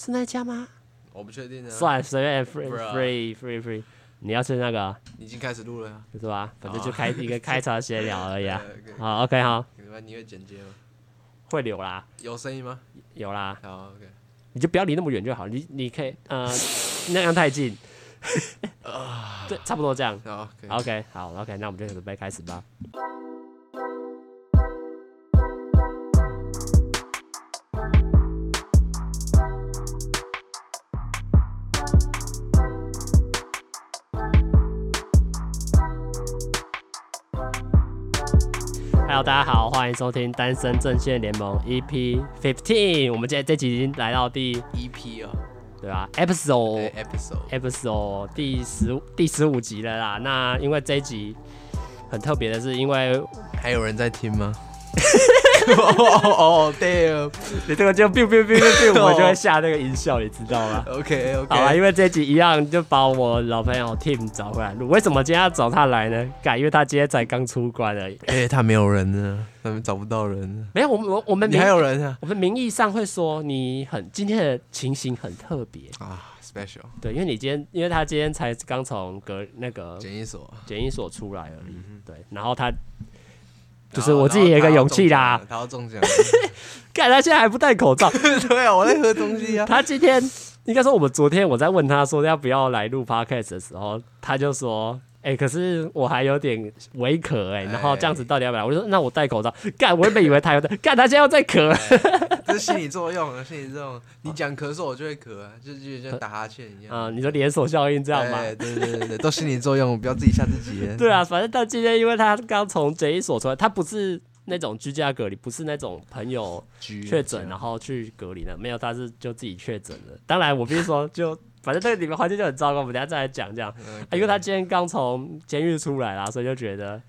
是那家吗？我不确定啊。算随便，free free free free。你要吃那个？已经开始录了呀，是吧？反正就开一个开场闲聊而已啊。好，OK，好。你会剪接吗？会留啦。有声音吗？有啦。好，OK。你就不要离那么远就好，你你可以呃 那样太近。对，差不多这样。好，OK，好，OK，那我们就准备开始吧。Hello，大家好，欢迎收听《单身阵线联盟》EP Fifteen。我们今天这集已经来到第 EP 了，对吧？Episode Episode Episode 第十第十五集了啦。那因为这一集很特别的是，因为还有人在听吗？哦，对哦，你这个就 biu biu biu biu biu，我就会下那个音效，你知道吗？OK OK，好啊，因为这集一样就把我老朋友 Tim 找回来录。为什么今天要找他来呢？改，因为他今天才刚出关而已。哎、欸，他没有人呢，他们找不到人。没有，我们我我们你还有人啊？我们名义上会说你很今天的情形很特别啊，special。对，因为你今天，因为他今天才刚从隔那个检疫所检疫所出来而已。嗯、对，然后他。就是我自己也有一个勇气啦。他要中奖，看他现在还不戴口罩。对啊，我在喝东西啊。他今天应该说，我们昨天我在问他说要不要来录 podcast 的时候，他就说。哎、欸，可是我还有点微咳哎，然后这样子到底要不要？我就说那我戴口罩。干，我原本以为他有在，干他现在又在咳。这是心理作用啊，心理作用。你讲咳嗽，我就会咳啊，就就像打哈欠一样。啊，你说连锁效应这样吗？对对对对，都心理作用，不要自己吓自己。对啊，反正他今天因为他刚从检疫所出来，他不是那种居家隔离，不是那种朋友确诊然后去隔离的，没有，他是就自己确诊了。当然，我必须说就。反正这个里面环境就很糟糕，我们等下再来讲这样。嗯、因为他今天刚从监狱出来啦，所以就觉得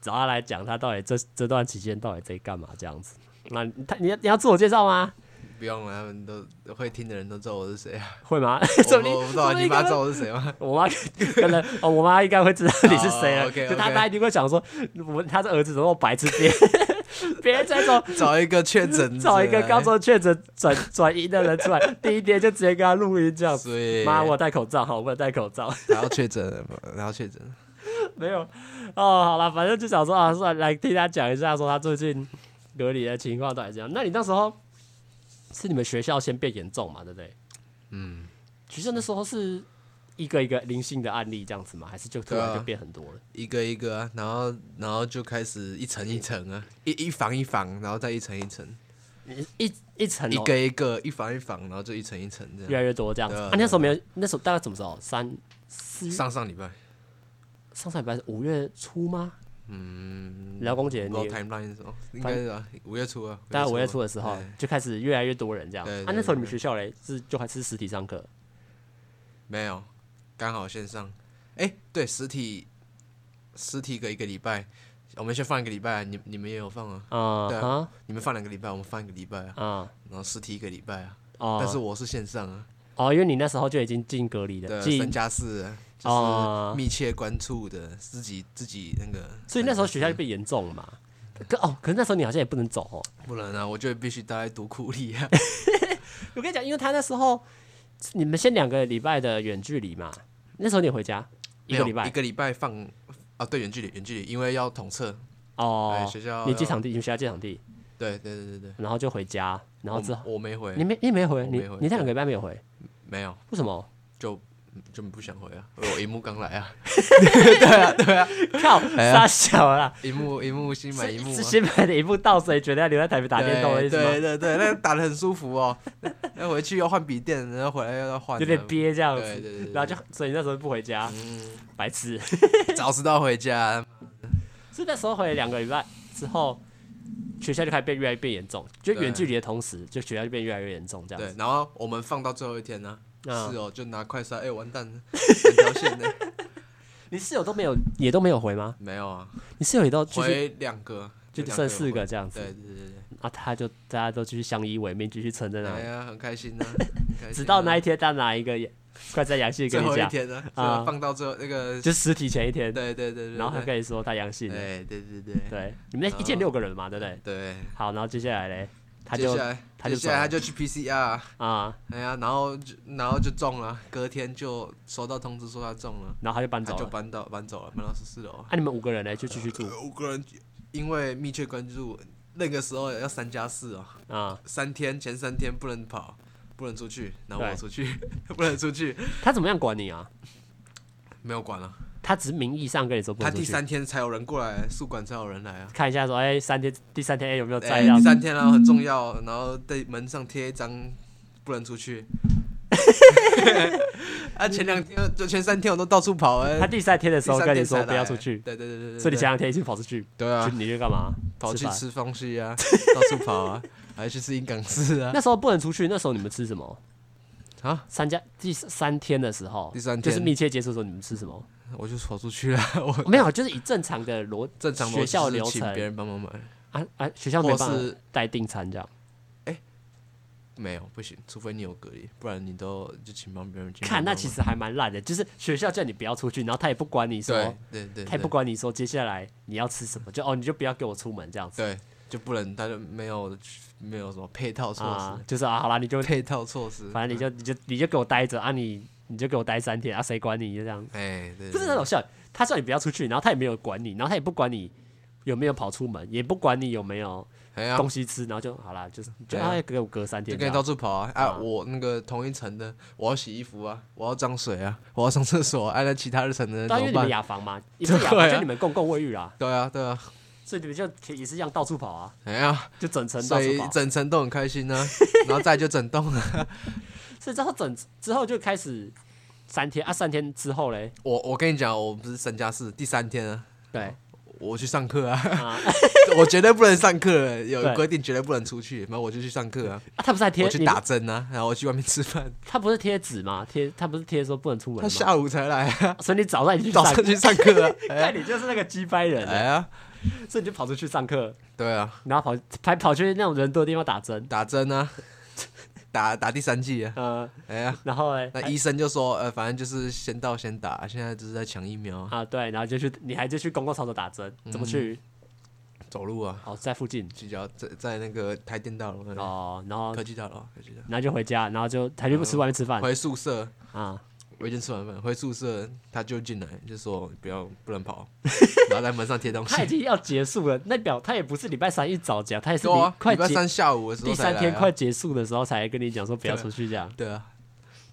找他来讲，他到底这这段期间到底在干嘛这样子。那他你要你要自我介绍吗？不用了，他们都会听的人都知道我是谁啊。会吗？我 我不知道，你妈知道我是谁吗？我妈可能哦，我妈应该会知道你是谁了。就他他一定会想说，我他的儿子怎么白痴边？别人在说找一个确诊，找一个刚从确诊转转阴的人出来，第一天就直接跟他录音这样子。妈，我戴口罩，好，我戴口罩。然后确诊，然后确诊。没有哦，好了，反正就想说啊，算来听他讲一下，说他最近隔离的情况到底怎样。那你那时候是你们学校先变严重嘛？对不对？嗯，学校那时候是。一个一个零星的案例这样子吗？还是就突然就变很多了？啊、一个一个啊，然后然后就开始一层一层啊，一一房一房，然后再一层一层，一一层、喔、一个一个一房一房，然后就一层一层这样，越来越多这样子。啊，啊，那时候没有，那时候大概什么时候？三四上上礼拜，上上礼拜是五月初吗？嗯，劳工节你 timeline 应该是啊，五月初啊，大概五月初的时候就开始越来越多人这样。啊，那时候你们学校嘞是就还是实体上课？没有。刚好线上，哎、欸，对，实体，实体隔一个礼拜，我们先放一个礼拜，你你们也有放啊？啊、uh，huh. 对啊，你们放两个礼拜，我们放一个礼拜啊。啊、uh，huh. 然后实体一个礼拜啊。哦、uh，huh. 但是我是线上啊。哦，uh. 因为你那时候就已经进隔离了，对，进三加四，就是密切关注的自己自己那个。所以那时候学校就被严重了嘛？可哦，可是那时候你好像也不能走哦。不能啊，我就必须待在独库里啊。我跟你讲，因为他那时候你们先两个礼拜的远距离嘛。那时候你回家？一个礼拜，一个礼拜放啊，对，远距离，远距离，因为要统测。哦。学校你机场地，你们学校机场地，对对对对对。然后就回家，然后之后我没回，你没你没回，你你那两个礼拜没有回，没有，为什么？就就不想回啊，我一幕刚来啊。对啊对啊，靠，杀小了。一幕一幕新买一幕，是新买的一幕到谁觉得要留在台北打电动的意思吗？对对对，那个打的很舒服哦。那回去要换笔电，然后回来又要换，有点憋这样子。对对对，然后就所以那时候不回家，嗯，白痴。早知道回家。是那时候回来两个礼拜之后，学校就开始变越来越变严重，就远距离的同时，就学校就变越来越严重这样子。对，然后我们放到最后一天呢，室友就拿快筛，哎，完蛋了，两条线呢。你室友都没有，也都没有回吗？没有啊，你室友也都回两个，就剩四个这样子。对对对对。啊，他就大家都继续相依为命，继续撑在那里。哎呀，很开心呐！直到那一天，他拿一个快筛阳性跟你讲。最后一天呢？啊，放到最后那个就实体前一天。对对对。然后他跟你说他阳性。对对对对。对，你们那一届六个人嘛，对不对？对。好，然后接下来嘞，他就他就接下来他就去 PCR 啊，哎呀，然后就然后就中了，隔天就收到通知说他中了，然后他就搬走了，就搬到搬走了，搬到十四楼。那你们五个人呢？就继续住？五个人，因为密切关注，那个时候要三加四哦，啊，三天前三天不能跑，不能出去，然后我出去，不能出去。他怎么样管你啊？没有管啊。他只是名义上跟你说不，他第三天才有人过来，宿管才有人来啊，看一下说，哎、欸，三天第三天、哎、有没有在、欸？第三天啊，很重要，然后在门上贴一张，不能出去。啊，前两天就前三天我都到处跑哎、欸。他第三天的时候跟你说不要出去，对对对对，所以你前两天一直跑出去。对啊，你去干嘛？跑去吃东西啊，到处跑啊，还去吃银港式啊。那时候不能出去，那时候你们吃什么？啊，三家第三天的时候，第三天就是密切接触的时候，你们吃什么？我就跑出去了，我没有，就是以正常的逻正常学校流程，请别人帮忙买啊啊，学校没办法带订餐这样，哎、欸，没有不行，除非你有隔离，不然你都就请帮别人去。看那其实还蛮烂的，就是学校叫你不要出去，然后他也不管你说，对对，对对，他也不管你说接下来你要吃什么，就哦你就不要给我出门这样子，对，就不能他就没有没有什么配套措施，啊、就是啊好啦，你就配套措施，反正你就你就你就给我待着啊你你就给我待三天啊谁管你就这样，哎、欸、对，对，不是那种笑。他叫你不要出去，然后他也没有管你，然后他也不管你有没有跑出门，也不管你有没有东西吃，然后就好啦，就是就他要给我隔三天，就跟你到处跑啊！啊，我那个同一层的，我要洗衣服啊，我要装水啊，我要上厕所，啊，那其他的层的人怎么办？因为你们雅房嘛，你们雅房就你们公共卫浴啊，对啊，对啊，所以你们就也是一样到处跑啊，哎呀，就整层到处跑，整层都很开心呢，然后再就整栋了，所以之后整之后就开始。三天啊，三天之后嘞，我我跟你讲，我不是三加四，第三天啊，对，我去上课啊，我绝对不能上课，有规定绝对不能出去，然后我就去上课啊，他不是还贴？我去打针啊，然后我去外面吃饭。他不是贴纸吗？贴他不是贴说不能出门？他下午才来啊，所以你早上你去早上去上课啊？那、你就是那个鸡掰人哎呀，所以你就跑出去上课。对啊，然后跑还跑去那种人多的地方打针，打针啊。打打第三剂啊，嗯，哎呀，然后哎，那医生就说，呃，反正就是先到先打，现在就是在抢疫苗。啊，对，然后就去，你还就去公共场所打针，怎么去？走路啊，哦，在附近，聚焦在在那个台电大楼哦，然后科技大楼，科技大楼，然后就回家，然后就他就不吃外面吃饭，回宿舍。啊。我已经吃完饭，回宿舍，他就进来，就说不要 不能跑，然后在门上贴东西。他已经要结束了，那表他也不是礼拜三一早讲，他也是礼拜三下午的时候，第三天快结束的时候才跟你讲说不要出去这样。对啊，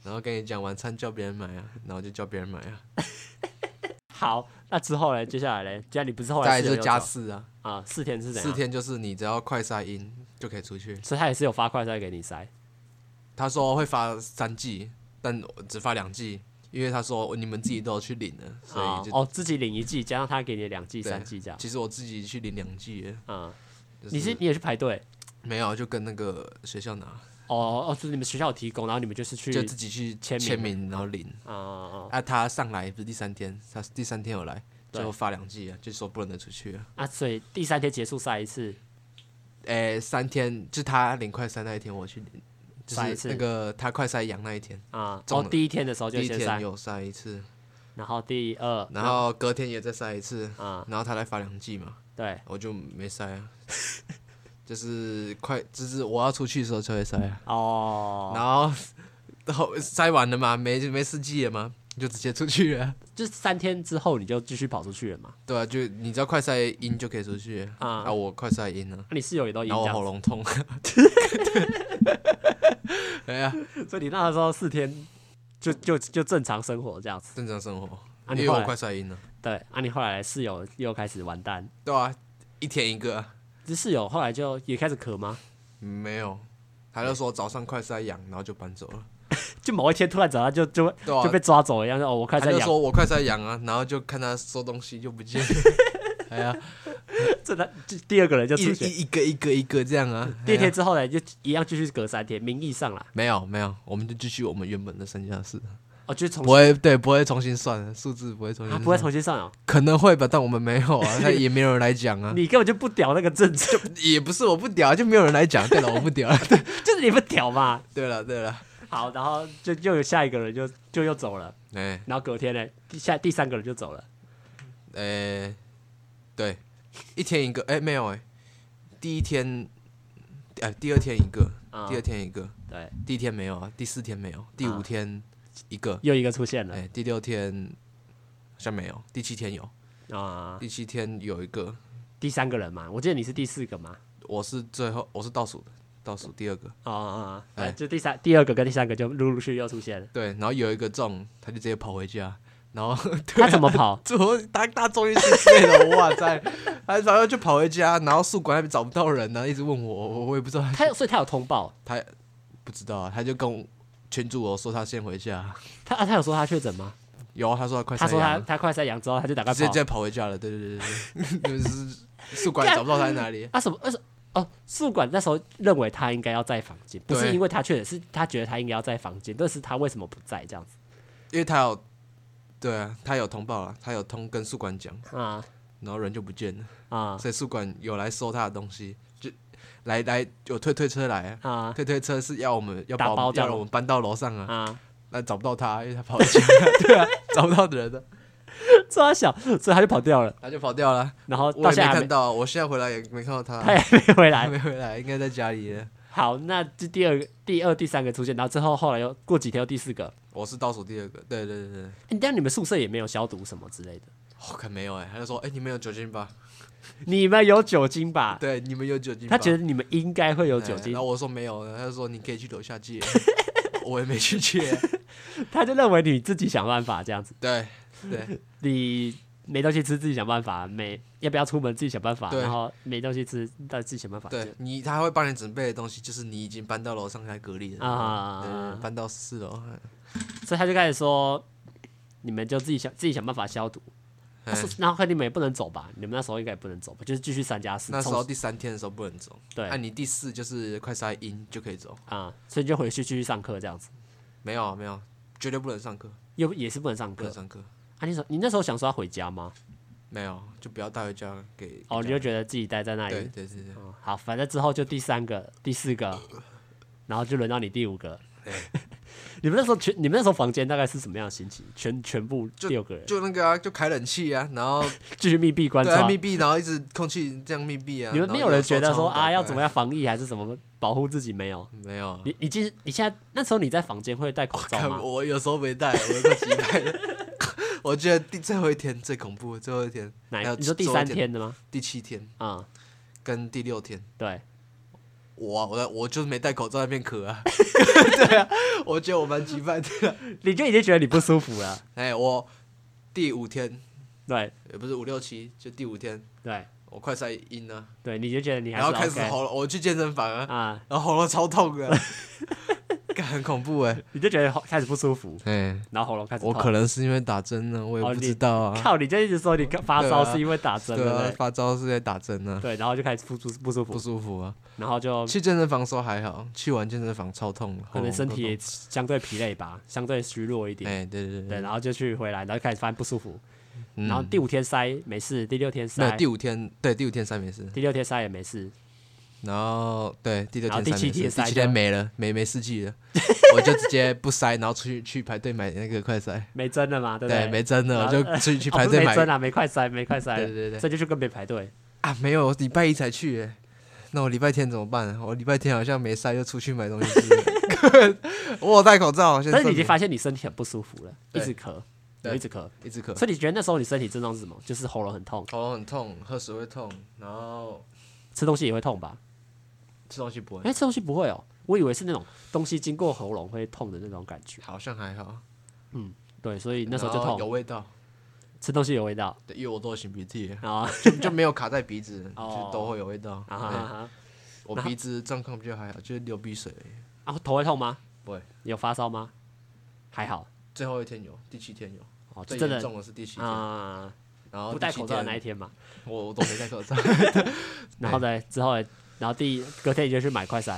然后跟你讲晚餐叫别人买啊，然后就叫别人买啊。好，那之后呢？接下来呢？家里不是后来是加四啊？啊，四天是怎样？四天就是你只要快筛阴就可以出去。所以他也是有发快筛给你筛。他说会发三剂。但只发两季，因为他说你们自己都有去领了，所以就哦，自己领一季，加上他给你两季、三季这样。其实我自己去领两剂，嗯，你是你也去排队？没有，就跟那个学校拿。哦哦，就是你们学校有提供，然后你们就是去就自己去签签名，然后领。啊啊啊！他上来不是第三天，他第三天有来，最后发两季啊，就说不能再出去了。啊，所以第三天结束赛一次。诶，三天就他领快三那一天，我去领。就是那个他快塞阳那一天啊，哦，第一天的时候就先塞，有塞一次，然后第二，然后隔天也再塞一次啊，然后他来发两剂嘛，对，我就没塞啊，就是快，就是我要出去的时候才会塞啊，哦，然后然后塞完了嘛，没没试剂了嘛，就直接出去了，就三天之后你就继续跑出去了嘛，对啊，就你知道快塞阴就可以出去啊，啊，我快塞阴了，那你室友也都阴，然后我喉咙痛。哎呀，所以你那个时候四天就就就正常生活这样子，正常生活。啊，你快筛阴了。对，啊，你后来室友又开始完蛋。对啊，一天一个。这室友后来就也开始咳吗？没有，他就说早上快塞痒，然后就搬走了。就某一天突然早上就就就被抓走了一样，哦，我快塞痒。他就说我快塞痒啊，然后就看他收东西就不见了。哎呀。这他第二个人就出现一一个一个一个这样啊。第二天之后呢，就一样继续隔三天，名义上啦。没有没有，我们就继续我们原本的三加四。哦，就重不会对，不会重新算数字，不会重新。不会重新算哦。可能会吧，但我们没有啊，那也没有人来讲啊。你根本就不屌那个政策，也不是我不屌，就没有人来讲。对了，我不屌，对，就是你不屌嘛。对了对了，好，然后就又有下一个人就就又走了。哎，然后隔天呢，下第三个人就走了。哎，对。一天一个，哎、欸，没有哎、欸，第一天哎，第二天一个，嗯、第二天一个，对，第一天没有啊，第四天没有，第五天一个，又一个出现了，哎，第六天好像没有，第七天有啊，第七天有一个，第三个人嘛，我记得你是第四个嘛，我是最后，我是倒数的，倒数第二个，啊啊，哎，就第三、第二个跟第三个就陆陆续续又出现了，对，然后有一个中，他就直接跑回家。然后 他怎么跑？昨他他终于是睡了，哇塞！他然后就跑回家，然后宿管那边找不到人，然后一直问我，我我也不知道。他所以他有通报，他不知道啊，他就跟群主我说他先回家。他啊，他有说他确诊吗？有啊，他说他快。他说他他快筛阳之后，他就打个直接直接跑回家了。对对对对，就是宿管找不到他在哪里。啊什么？呃哦，宿管那时候认为他应该要在房间，不是因为他确诊，是他觉得他应该要在房间，但是他为什么不在这样子？因为他有。对啊，他有通报了，他有通跟宿管讲啊，然后人就不见了。啊，所以宿管有来收他的东西，就来来有推推车来啊，推推车是要我们要把包要我们搬到楼上啊，啊，那找不到他，因为他跑 对啊，找不到的人了，这么小，所以他就跑掉了，他就跑掉了，然后我也没看到，我现在回来也没看到他，他也没回来，没回来，应该在家里。好，那这第二个、第二、第三个出现，然后之后后来又过几天又第四个。我是倒数第二个，对对对对。你但你们宿舍也没有消毒什么之类的？我看没有哎，他就说哎，你们有酒精吧？你们有酒精吧？对，你们有酒精。他觉得你们应该会有酒精，然后我说没有，他就说你可以去楼下借，我也没去借，他就认为你自己想办法这样子。对对，你。没东西吃，自己想办法。没要不要出门，自己想办法。然后没东西吃，但自己想办法。对你，他会帮你准备的东西，就是你已经搬到楼上来隔离了啊，搬到四楼。所以他就开始说，你们就自己想自己想办法消毒。然后你们也不能走吧？你们那时候应该也不能走吧？就是继续三加四。那时候第三天的时候不能走。对，那你第四就是快筛阴就可以走啊，所以就回去继续上课这样子。没有没有，绝对不能上课。又也是不能上课。不能上课。啊，你说你那时候想说要回家吗？没有，就不要带回家给。哦，你就觉得自己待在那里。对对对。哦，好，反正之后就第三个、第四个，然后就轮到你第五个。你们那时候全，你们那时候房间大概是什么样的心情？全全部六个人，就那个啊，就开冷气啊，然后 继续密闭关窗，密闭，然后一直空气这样密闭啊。你们没有人觉得说啊，要怎么样防疫还是什么保护自己？没有，没有。你你其实你现在那时候你在房间会戴口罩吗？我有时候没戴，我都几戴。我觉得第最后一天最恐怖，最后一天。哪？你说第三天的吗？第七天啊，跟第六天。对。我我我就是没戴口罩在那边咳啊，对啊，我觉得我蛮奇怪的，你就已经觉得你不舒服了。哎，我第五天，对，也不是五六七，就第五天，对，我快塞阴了，对，你就觉得你还然后开始喉咙，我去健身房啊，然后喉咙超痛的。很恐怖哎，你就觉得开始不舒服，哎，然后喉咙开始。我可能是因为打针呢，我也不知道啊。靠，你就一直说你发烧是因为打针，对？发烧是在打针呢。对，然后就开始不舒不舒服，不舒服啊。然后就去健身房说还好，去完健身房超痛，可能身体也相对疲累吧，相对虚弱一点。哎，对对对，然后就去回来，然后开始发现不舒服。然后第五天塞没事，第六天塞。第五天对，第五天塞没事，第六天塞也没事。然后对第六天，第七天第七天没了，没没试剂了，我就直接不塞，然后出去去排队买那个快塞，没针了嘛，对不对？没针了，我就出去 去排队买。没针啊，没快塞，没快塞，对对对，所以就去跟别人排队啊，没有，礼拜一才去，那我礼拜天怎么办？我礼拜天好像没塞，又出去买东西。我有戴口罩，但是你已经发现你身体很不舒服了，一直咳，一直咳，一直咳。所以你觉得那时候你身体症状是什么？就是喉咙很痛，喉咙很痛，喝水会痛，然后吃东西也会痛吧？吃东西不会，哎，吃东西不会哦，我以为是那种东西经过喉咙会痛的那种感觉。好像还好，嗯，对，所以那时候就痛，有味道，吃东西有味道，对，因为我都擤鼻涕，啊，就就没有卡在鼻子，就都会有味道。我鼻子状况比较还好，就是流鼻水。然后头会痛吗？不会。有发烧吗？还好。最后一天有，第七天有。哦，最严重的是第七天。然后不戴口罩的那一天嘛，我我都没戴口罩。然后呢，之后呢。然后第隔天你就去买快筛，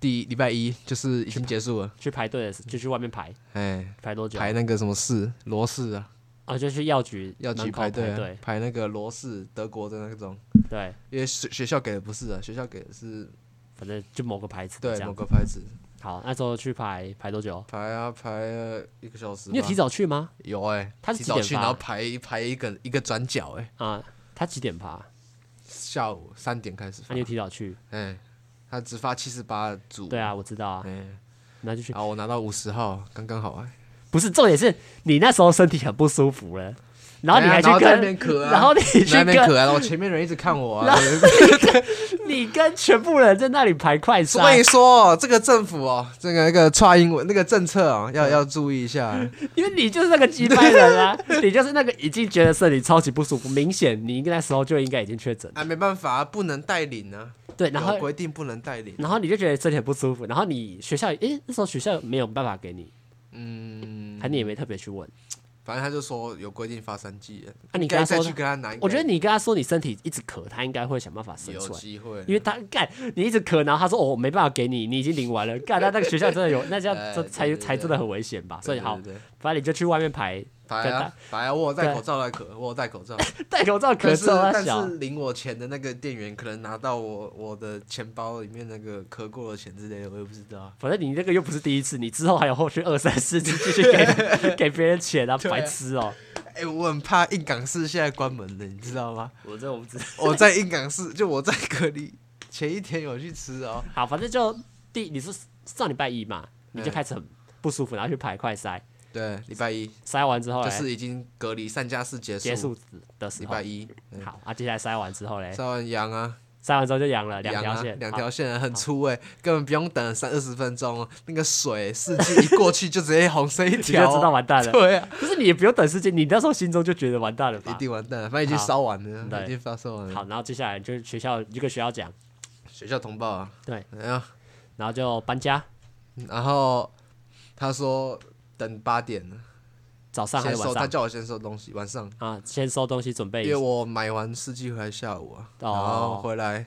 第礼拜一就是已经结束了，去排队的时候就去外面排，哎，排多久？排那个什么四罗氏啊，啊，就去药局药局排队，排那个罗氏德国的那种，对，因为学学校给的不是啊，学校给的是，反正就某个牌子，对，某个牌子。好，那时候去排排多久？排啊排了一个小时。你有提早去吗？有哎，他是提早去，然后排排一个一个转角哎，啊，他几点排？下午三点开始，那你提早去？哎，他只发七十八组。对啊，我知道啊。哎，那就去。啊，我拿到五十号，刚刚好哎。不是重点是你那时候身体很不舒服了。然后你还去跟，然后你去跟，然后前面人一直看我啊。你跟全部人在那里排快筛。所以说，这个政府哦，这个那个差英文那个政策哦，要要注意一下。因为你就是那个机掰人啊，你就是那个已经觉得身体超级不舒服，明显你应该那时候就应该已经确诊。啊，没办法，不能带领啊。对，然后规定不能带领。然后你就觉得身体很不舒服，然后你学校，诶，那时候学校没有办法给你，嗯，还你也没特别去问。反正他就说有规定发三剂啊、你跟他说，去跟他拿，我觉得你跟他说你身体一直咳，他应该会想办法生出来，机会，因为他干你一直咳，然后他说哦，我没办法给你，你已经领完了，干他那个学校真的有，那这样这才才真的很危险吧？所以好，反正你就去外面排。排啊排啊！我戴口罩来咳，我有戴口罩，戴口罩咳嗽啊！但是领我钱的那个店员可能拿到我我的钱包里面那个咳过的钱之类的，我也不知道。反正你那个又不是第一次，你之后还有后续二三四次继续给 给别人钱啊，白痴哦！哎，我很怕硬港市现在关门了，你知道吗？我这我不知道。我在硬港市，就我在隔离前一天有去吃哦。好，反正就第你是上礼拜一嘛，你就开始很不舒服，然后去排快筛。对，礼拜一筛完之后，就是已经隔离三加四结束结束的时候。礼拜一，好啊，接下来筛完之后嘞，筛完阳啊，筛完之后就阳了，两条线，两条线很粗哎，根本不用等三二十分钟，那个水试剂一过去就直接红色一条，就知道完蛋了。对啊，可是你也不用等试剂，你那时候心中就觉得完蛋了吧？一定完蛋了，反正已经烧完了，已经发烧完了。好，然后接下来就是学校一个学校讲，学校通报啊，对，然后然后就搬家，然后他说等八点。了。早上还是晚上？他叫我先收东西，晚上。啊，先收东西准备。因为我买完试剂回来下午啊，然后回来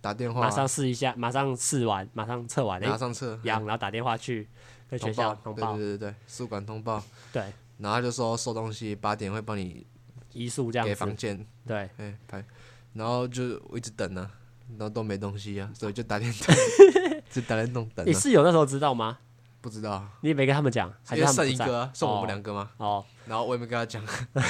打电话，马上试一下，马上试完，马上测完，马上测，阳，然后打电话去跟学校通报，对对对对，宿管通报，对，然后就说收东西八点会帮你移宿这样给房间，对，哎拍，然后就我一直等啊，然后都没东西啊，所以就打电话，就打电动等。你室友那时候知道吗？不知道，你也没跟他们讲，还是剩一个，剩我们两个吗？哦，然后我也没跟他讲，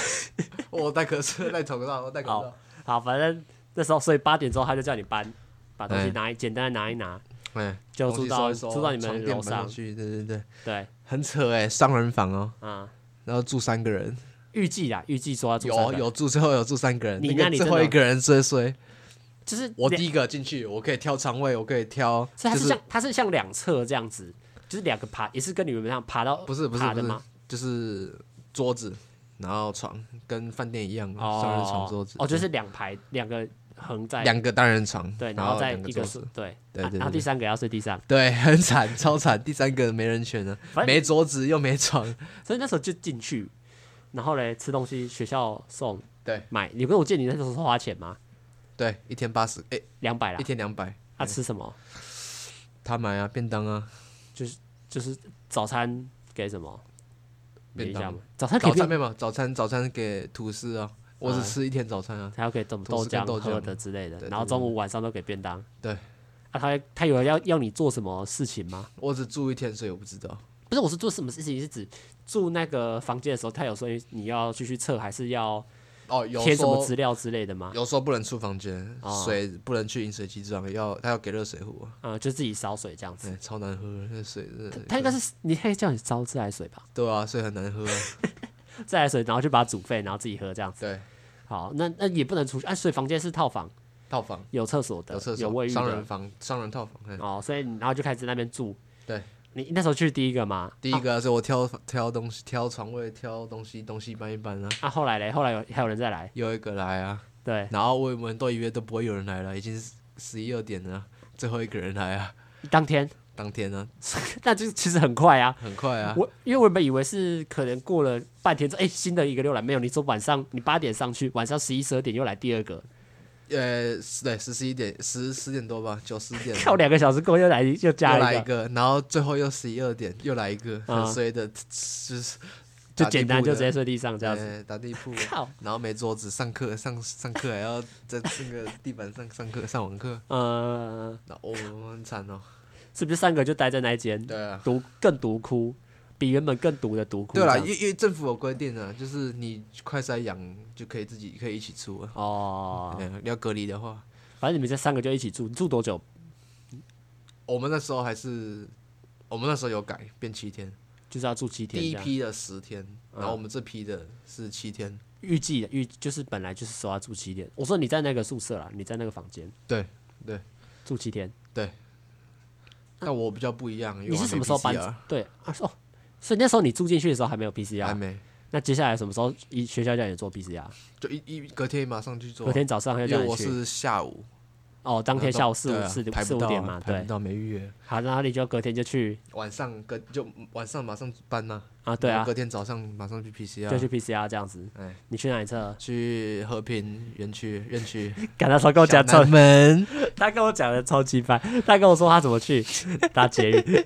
我戴口罩，戴口罩，我戴口罩。好，反正那时候，所以八点之后他就叫你搬，把东西拿一，简单的拿一拿，就住到住到你们楼上。去，对对对，对，很扯哎，双人房哦，啊，然后住三个人，预计啊，预计说要住有有住，最后有住三个人，你那里最后一个人最衰，就是我第一个进去，我可以挑床位，我可以挑，它是像它是像两侧这样子。就是两个爬，也是跟你们一样爬到不是不是爬的吗，就是桌子，然后床跟饭店一样，双人床桌子。哦，就是两排两个横在两个单人床，对，然后再一个对对对，然后第三个要睡地上，对，很惨，超惨，第三个没人权了，没桌子又没床，所以那时候就进去，然后嘞吃东西学校送，对，买，你不是我记得你那时候是花钱吗？对，一天八十，哎，两百啦，一天两百，他吃什么？他买啊，便当啊。就是就是早餐给什么？便当早餐早餐没有，早餐早餐给吐司啊，我只吃一天早餐啊，还要给豆豆浆喝的之类的，然后中午晚上都给便当。对，啊，他他有要要你做什么事情吗？我只住一天，所以我不知道。不是，我是做什么事情？是指住那个房间的时候，他有说你要继续测，还是要？哦，有填什么资料之类的吗？有时候不能出房间，水不能去饮水机装，要他要给热水壶啊，就自己烧水这样子。超难喝，那水他应该是你可以叫你烧自来水吧？对啊，所以很难喝。自来水，然后就把它煮沸，然后自己喝这样子。对，好，那那也不能出去。哎，所以房间是套房，套房有厕所的，有厕所，有卫浴的，双人房，双人套房。哦，所以然后就开始在那边住。对。你那时候去第一个吗？第一个是我挑挑东西、挑床位、挑东西，东西搬一搬啊。啊，后来嘞？后来有还有人再来？有一个来啊。对。然后我们都以为都不会有人来了，已经十一二点了，最后一个人来啊。当天？当天呢？那就其实很快啊。很快啊。我因为我本以为是可能过了半天之后，哎，新的一个又来，没有。你说晚上你八点上去，晚上十一十二点又来第二个。呃，对，十十一点，十十点多吧，九十点。跳两个小时过又来又加来一个，然后最后又十一二点又来一个，很衰的，就是就简单就直接睡地上这样子，打地铺。然后没桌子，上课上上课还要在那个地板上上课上网课。嗯，那哦很惨哦，是不是三个就待在那间？对啊，独更独哭。比原本更毒的毒库。对啦，因因为政府有规定啊，就是你快筛阳就可以自己可以一起住啊。哦。你要隔离的话，反正你们这三个就一起住，你住多久？我们那时候还是，我们那时候有改变七天，就是要住七天。第一批的十天，然后我们这批的是七天。预计的预就是本来就是说要住七天。我说你在那个宿舍啦，你在那个房间。对对，住七天。对。但我比较不一样，你是什么时候搬？对啊，哦，所以那时候你住进去的时候还没有 PCR，还没。那接下来什么时候一学校叫你做 PCR？就一一隔天马上去做。隔天早上要叫你去。我是下午。哦，当天下午四五四四五点嘛，对。到没预约。好，然后你就隔天就去。晚上隔就晚上马上搬呐。啊，对啊。隔天早上马上去 PCR。就去 PCR 这样子。哎，你去哪里测？去和平园区院区。赶他说跟我讲超门，他跟我讲的超级烦，他跟我说他怎么去 搭捷运。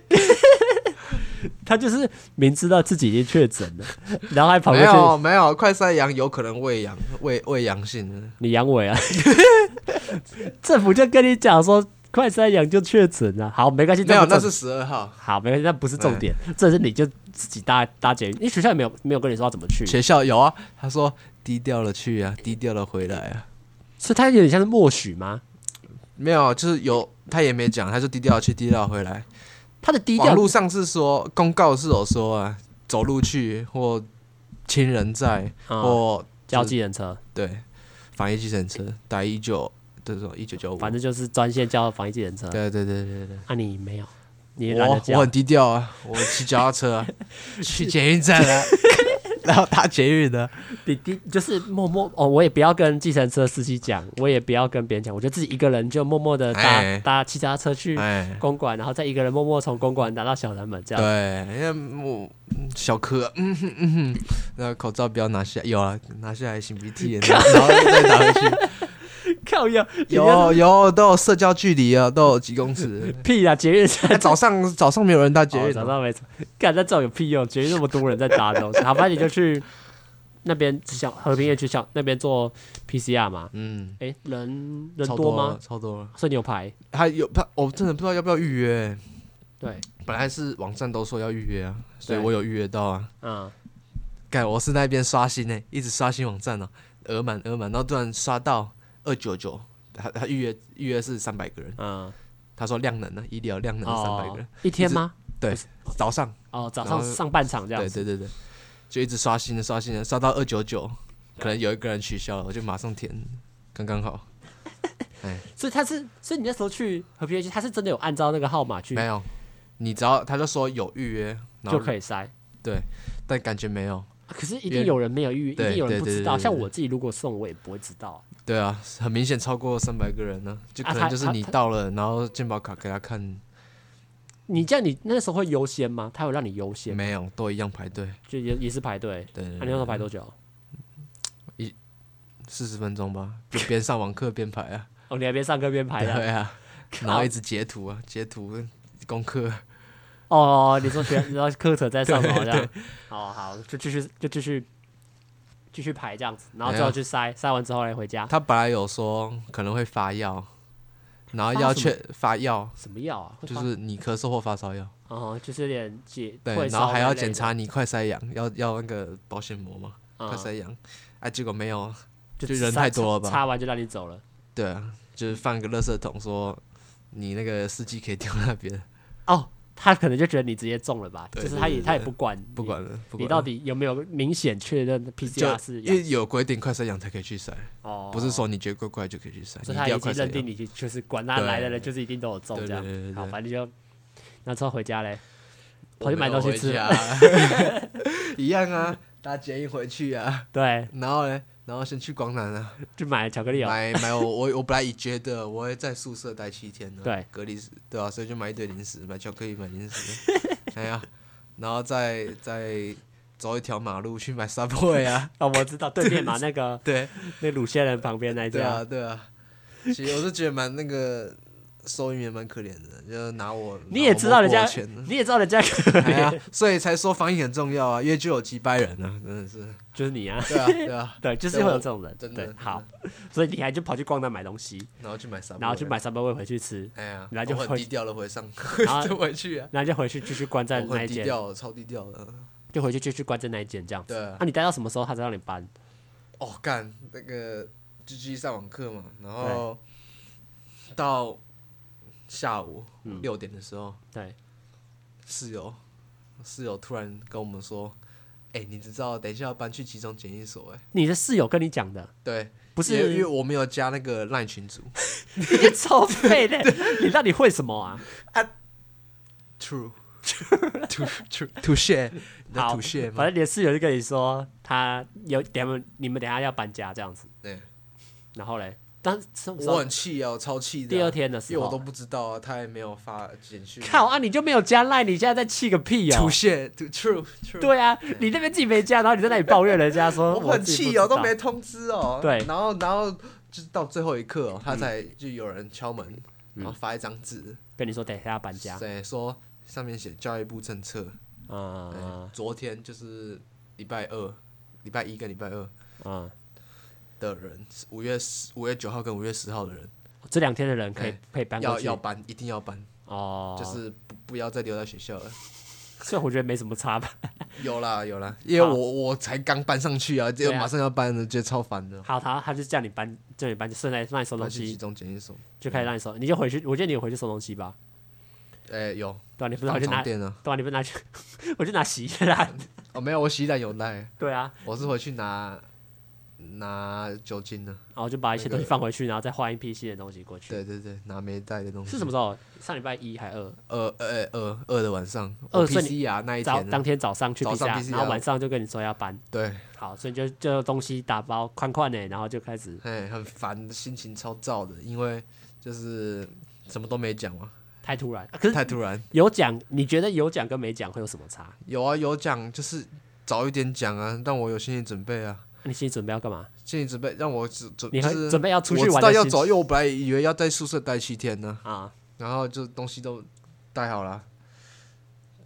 他就是明知道自己已经确诊了，然后还跑过去。没有没有，快筛阳有可能喂阳喂喂阳性。你阳痿啊？政府就跟你讲说，快筛阳就确诊了。好，没关系。没有，那是十二号。好，没关系，那不是重点。这是你就自己搭搭捷运，因为学校也没有没有跟你说要怎么去。学校有啊，他说低调了去啊，低调了回来啊。所以他有点像是默许吗？没有，就是有，他也没讲，他就低调去，低调回来。他的低调，网路上是说公告是有说啊，走路去或亲人在、嗯、或叫计程车，对，防疫计程车打一九这种一九九五，反正就是专线叫防疫计程车。对对对对对。啊，你没有？你我我很低调啊，我骑脚踏车、啊、去捷运站啊。然后搭捷运的，滴滴就是默默哦，我也不要跟计程车司机讲，我也不要跟别人讲，我就自己一个人就默默的搭、欸、搭其他车去公馆，欸、然后再一个人默默从公馆拿到小南门这样。对，因为我小柯，嗯哼嗯哼，那口罩不要拿下，有啊，拿下来擤鼻涕，然 后然后再拿回去。靠腰有有都有社交距离啊，都有几公尺。屁啊！捷运站 早上早上没有人搭捷运，早上没。干在这有屁用？节日那么多人在搭的东西。好，吧你就去那边，小和平夜去小那边做 PCR 嘛。嗯。哎，人人多吗？超多了。所以你有排？还有他，我真的不知道要不要预约。对，本来是网站都说要预约啊，所以我有预约到啊。嗯。干，我是那边刷新呢，一直刷新网站呢，额满额满，然后突然刷到。二九九，他他预约预约是三百个人，嗯，他说量能呢，医疗量能是三百个人，一天吗？对，早上。哦，早上上半场这样，对对对对，就一直刷新的刷新的，刷到二九九，可能有一个人取消了，我就马上填，刚刚好，哎，所以他是，所以你那时候去和平区他是真的有按照那个号码去？没有，你只要他就说有预约就可以塞，对，但感觉没有，可是一定有人没有预约，一定有人不知道，像我自己如果送我也不会知道。对啊，很明显超过三百个人呢，就可能就是你到了，然后健保卡给他看。你这样，你那时候会优先吗？他有让你优先？没有，都一样排队。就也也是排队。对。那你要排多久？一四十分钟吧，就边上网课边排啊。哦，你还边上课边排啊？对啊。然后一直截图啊，截图功课。哦，你说学，然后课程在上头这样。好好，就继续，就继续。继续排这样子，然后最后去筛，筛完之后来回家。他本来有说可能会发药，然后要去发药，什么药啊？就是你咳嗽或发烧药。哦，就是有点解。对，然后还要检查你快塞阳，要要那个保鲜膜嘛？快塞阳，哎，结果没有，就人太多了吧？擦完就让你走了。对啊，就是放个垃圾桶，说你那个司机可以丢那边。哦。他可能就觉得你直接中了吧，就是他也他也不管不管了，你到底有没有明显确认 PCR 是？因为有规定快筛阳才可以去筛，哦，不是说你觉得怪怪就可以去筛。所以他已经认定你就是管他来的人就是一定都有中这样。好，反正就那之后回家嘞，跑去买东西吃，一样啊，搭捷运回去啊。对，然后嘞。然后先去广南啊，去买巧克力哦，买买我我我本来也觉得我会在宿舍待七天呢，对，隔离对啊，所以就买一堆零食，买巧克力，买零食，哎呀，然后再再走一条马路去买 Subway 啊，哦，我知道对面嘛，那个对，那鲁先人旁边那家，对啊对啊，其实我是觉得蛮那个。收银员蛮可怜的，就拿我。你也知道人家，你也知道人家可怜，所以才说防疫很重要啊，因为就有几百人啊，真的是，就是你啊，对啊，对啊，对，就是会有这种人，真的。好，所以你还就跑去逛那买东西，然后去买三，然后去买三包味回去吃，哎呀，然后就很低调的回上，然后 就回去啊，然后就回去继续关在那一间，低调，超低调的，就回去继续关在那一间这样子，对，那你待到什么时候他才让你搬？哦，干那个继续上网课嘛，然后到。下午六点的时候，对，室友室友突然跟我们说：“哎，你知道等一下要搬去集中检疫所？”哎，你的室友跟你讲的？对，不是因为我没有加那个 LINE 群组，你超废的，你到底会什么啊？啊，True。to to to share，好，反正你的室友就跟你说，他有点你们等下要搬家这样子。对，然后嘞，当我很气啊，超气的。第二天的时候，因为我都不知道啊，他也没有发简讯。靠啊，你就没有加 line，你现在在气个屁哦。to share，to true true。对啊，你那边自己没加，然后你在那里抱怨人家说，我很气哦，都没通知哦。对，然后然后就是到最后一刻哦，他才就有人敲门，然后发一张纸跟你说等一下要搬家。对，说。上面写教育部政策，嗯，昨天就是礼拜二、礼拜一跟礼拜二，嗯，的人五月十、五月九号跟五月十号的人，这两天的人可以可以搬要要搬，一定要搬哦，就是不不要再留在学校了。所以我觉得没什么差吧。有啦有啦，因为我我才刚搬上去啊，就马上要搬了，觉得超烦的。好，他他就叫你搬，叫你搬，就顺带让你收东西，集中检疫所就开始让你收，你就回去，我建议你回去收东西吧。哎，有，对啊，你不是拿去拿，对啊，你不是拿去，我就拿洗衣篮。哦，没有，我洗衣篮有带。对啊，我是回去拿拿酒精呢，然后就把一些东西放回去，然后再换一批新的东西过去。对对对，拿没带的东西。是什么时候？上礼拜一还二？二二二二的晚上。二 PCR 那一天，当天早上去 PCR，然后晚上就跟你说要搬。对。好，所以就就东西打包宽宽的，然后就开始。哎，很烦，心情超燥的，因为就是什么都没讲嘛。太突然，可是太突然。有讲，你觉得有讲跟没讲会有什么差？有啊，有讲就是早一点讲啊，让我有心理准备啊。你心里准备要干嘛？心理准备让我准准，你还准备要出去玩？我知道要走，因为我本来以为要在宿舍待七天呢。啊，然后就东西都带好了，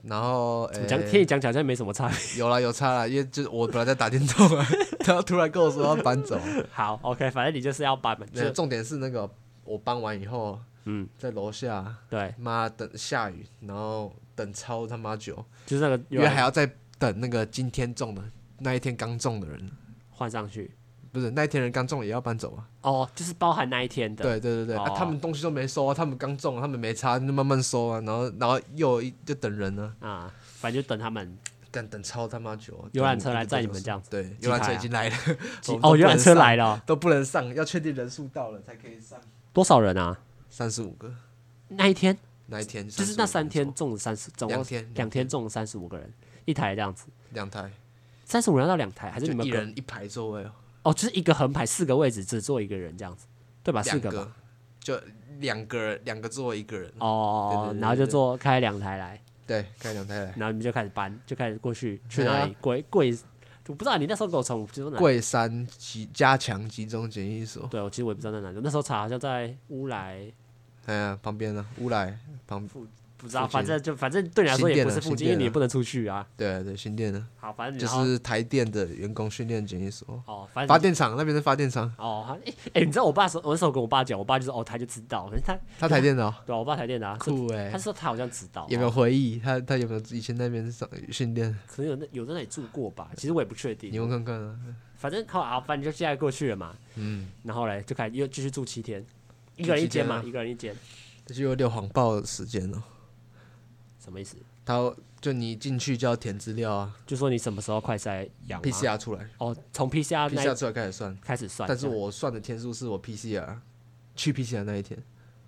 然后讲听你讲讲，好像没什么差别。有啦，有差啦，因为就是我本来在打电动啊，然后突然跟我说要搬走。好，OK，反正你就是要搬重点是那个我搬完以后。嗯，在楼下，对，妈等下雨，然后等超他妈久，就是那个，因为还要再等那个今天种的那一天刚种的人换上去，不是那一天人刚中也要搬走啊？哦，就是包含那一天的，对对对对，啊，他们东西都没收啊，他们刚中，他们没差，就慢慢收啊，然后然后又一就等人呢，啊，反正就等他们，等等超他妈久，游览车来载你们这样子，对，游览车已经来了，哦，游览车来了，都不能上，要确定人数到了才可以上，多少人啊？三十五个。那一天，那一天就是那三天中了三十，总两天。两天中了三十五个人，一台这样子，两台，三十五人到两台，还是你们一人一排座位哦？哦，就是一个横排四个位置，只坐一个人这样子，对吧？四个，就两个人，两个座一个人哦，然后就坐开两台来，对，开两台来，然后你们就开始搬，就开始过去去哪里？贵贵，我不知道你那时候给我从就是哪？贵山集加强集中检疫所，对，我其实我也不知道在哪里，那时候查好像在乌来。哎呀，旁边呢，乌来旁不不知道，反正就反正对你来说也不是附近，因为你也不能出去啊。对对，新店的。好，反正就是台电的员工训练检疫所。哦，反正发电厂那边是发电厂。哦，哎哎，你知道我爸说，我那时候跟我爸讲，我爸就说哦，他就知道，反 正他他台电的哦。对，我爸台电的啊。酷哎。他说他好像知道。有没有回忆？他他有没有以前那边上训练？可能有那有在那里住过吧？其实我也不确定。你问看看啊。反正好啊，反正就现在过去了嘛。嗯。然后嘞，就开始又继续住七天，一个人一间嘛，一个人一间。就有点谎报的时间了，什么意思？他就你进去就要填资料啊，就说你什么时候快筛阳 PCR 出来哦，从 PCR PCR 出来开始算，开始算。但是我算的天数是我 PCR 去 PCR 那一天，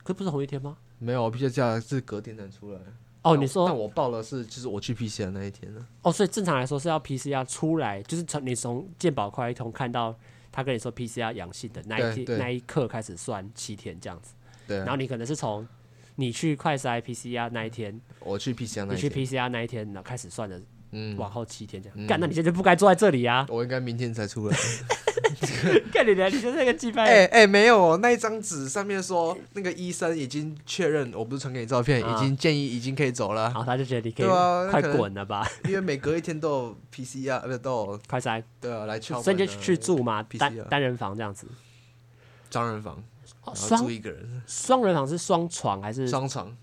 可不是同一天吗？没有，PCR 是隔天才出来。哦，你说？但我报的是就是我去 PCR 那一天呢。哦，所以正常来说是要 PCR 出来，就是从你从健保快通看到他跟你说 PCR 阳性的那一天那一刻开始算七天这样子。对，然后你可能是从你去快筛 PCR 那一天，我去 PCR 那一天你去 PCR 那一天，然后开始算的，嗯，往后七天这样。干，那你现在就不该坐在这里啊！我应该明天才出来。干你娘！你就是那个鸡巴。哎哎，没有，那一张纸上面说那个医生已经确认，我不是传给你照片，已经建议已经可以走了。然后他就觉得你可以快滚了吧？因为每隔一天都有 PCR，都有快筛。对啊，来敲。所以就去住嘛，单单人房这样子。双人房。双住一个人，双人房是双床还是双床？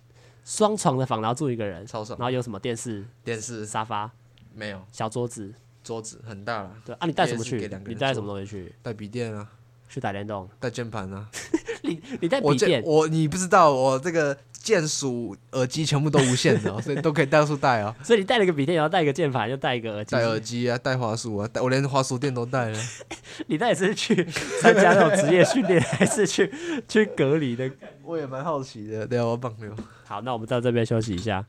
双床的房，然后住一个人，超爽。然后有什么电视？电视、沙发没有，小桌子，桌子很大了。对啊，你带什么去？你带什么东西去？带笔电啊，去打电动，带键盘啊。你你带笔电？我你不知道，我这个键鼠耳机全部都无线的，所以都可以到处带啊。所以你带了个笔电，然后带一个键盘，又带一个耳机。带耳机啊，带滑鼠啊，带我连滑鼠垫都带了。你那也是去参加那种职业训练，还是去去隔离的？我也蛮好奇的。对啊，我帮你。好，那我们到这边休息一下。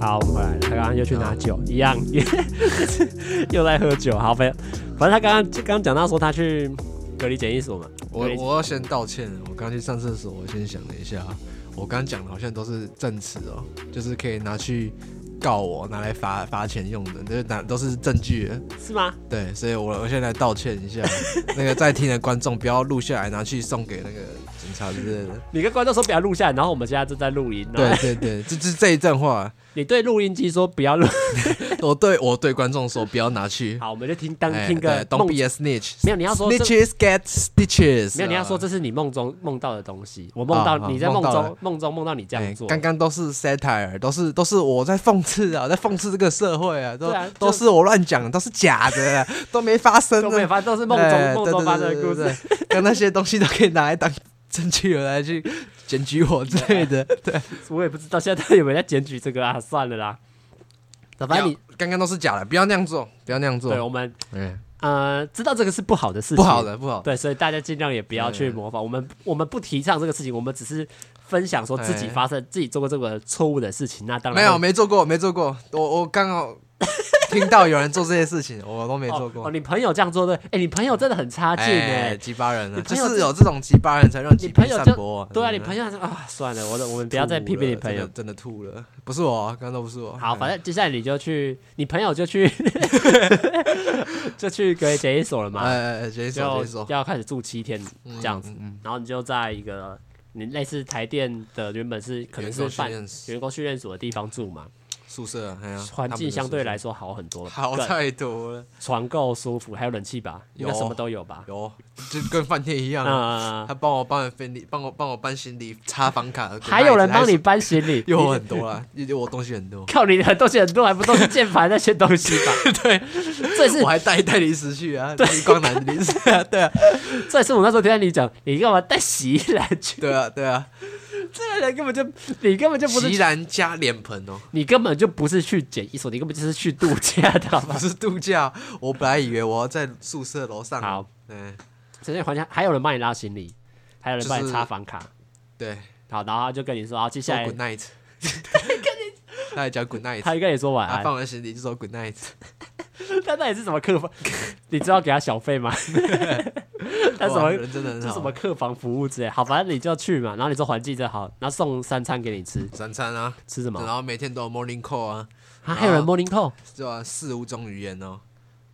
好，我们回来了。他刚刚又去拿酒，一样，又在喝酒。好，反正他刚刚刚讲到说他去隔离检疫所嘛。我我要先道歉，我刚去上厕所，我先想了一下，我刚讲的好像都是证词哦，就是可以拿去告我，拿来罚罚钱用的，就是拿都是证据，是吗？对，所以我我现在道歉一下，那个在听的观众不要录下来，拿去送给那个。警察之类的，你跟观众说不要录下来，然后我们现在正在录音。对对对，这这这一阵话，你对录音机说不要录，我对我对观众说不要拿去。好，我们就听当听个。Don't be a snitch。没有，你要说 snitches get stitches。没有，你要说这是你梦中梦到的东西。我梦到你在梦中梦中梦到你这样做。刚刚都是 satire，都是都是我在讽刺啊，在讽刺这个社会啊，都都是我乱讲，都是假的，都没发生，都没发，都是梦中梦中发生的故事。跟那些东西都可以拿来当。证据有来去检举我之类的，对，我也不知道现在他有没有在检举这个啊？算了啦，反正你刚刚都是假的，不要那样做，不要那样做。对，我们，嗯，呃，知道这个是不好的事情，不好的，不好。对，所以大家尽量也不要去模仿。我们，我们不提倡这个事情，我们只是分享说自己发生、自己做过这个错误的事情。那当然没有，没做过，没做过。我，我刚好。听到有人做这些事情，我都没做过。哦，你朋友这样做对？哎，你朋友真的很差劲哎，机掰人啊！就是有这种机掰人才让你朋友散播。对啊，你朋友啊，算了，我我们不要再批评你朋友，真的吐了。不是我，刚刚都不是我。好，反正接下来你就去，你朋友就去，就去隔离检疫所了嘛。哎哎，检疫所，就要开始住七天这样子。然后你就在一个你类似台电的原本是可能是办员工训练所的地方住嘛。宿舍，环境相对来说好很多，好太多了，床够舒服，还有冷气吧，应该什么都有吧？有，就跟饭店一样啊。他帮我帮我分离，帮我帮我搬行李，插房卡，还有人帮你搬行李，有很多啊，我东西很多。靠，你的东西很多，还不都是键盘那些东西吧？对，这是我还带带零食去啊，对，光南零食啊，对啊，这是我那时候听到你讲，你干嘛带洗衣篮去？对啊，对啊。这个人根本就，你根本就不是。席然加脸盆哦，你根本就不是去捡一所，你根本就是去度假的，好吗？不是度假，我本来以为我要在宿舍楼上。好，嗯，首先好像还有人帮你拉行李，还有人帮你插房卡。对，好，然后就跟你说，好，接下来。Good night。他还讲 Good night，他应该也说晚安。放完行李就说 Good night。他那也是什么客房？你知道给他小费吗？他什么人真的？是什么客房服务之类？好，反正你就去嘛。然后你说环境真好，然后送三餐给你吃。三餐啊？吃什么？然后每天都有 morning call 啊。啊，还有人 morning call？是吧？四五种语言哦，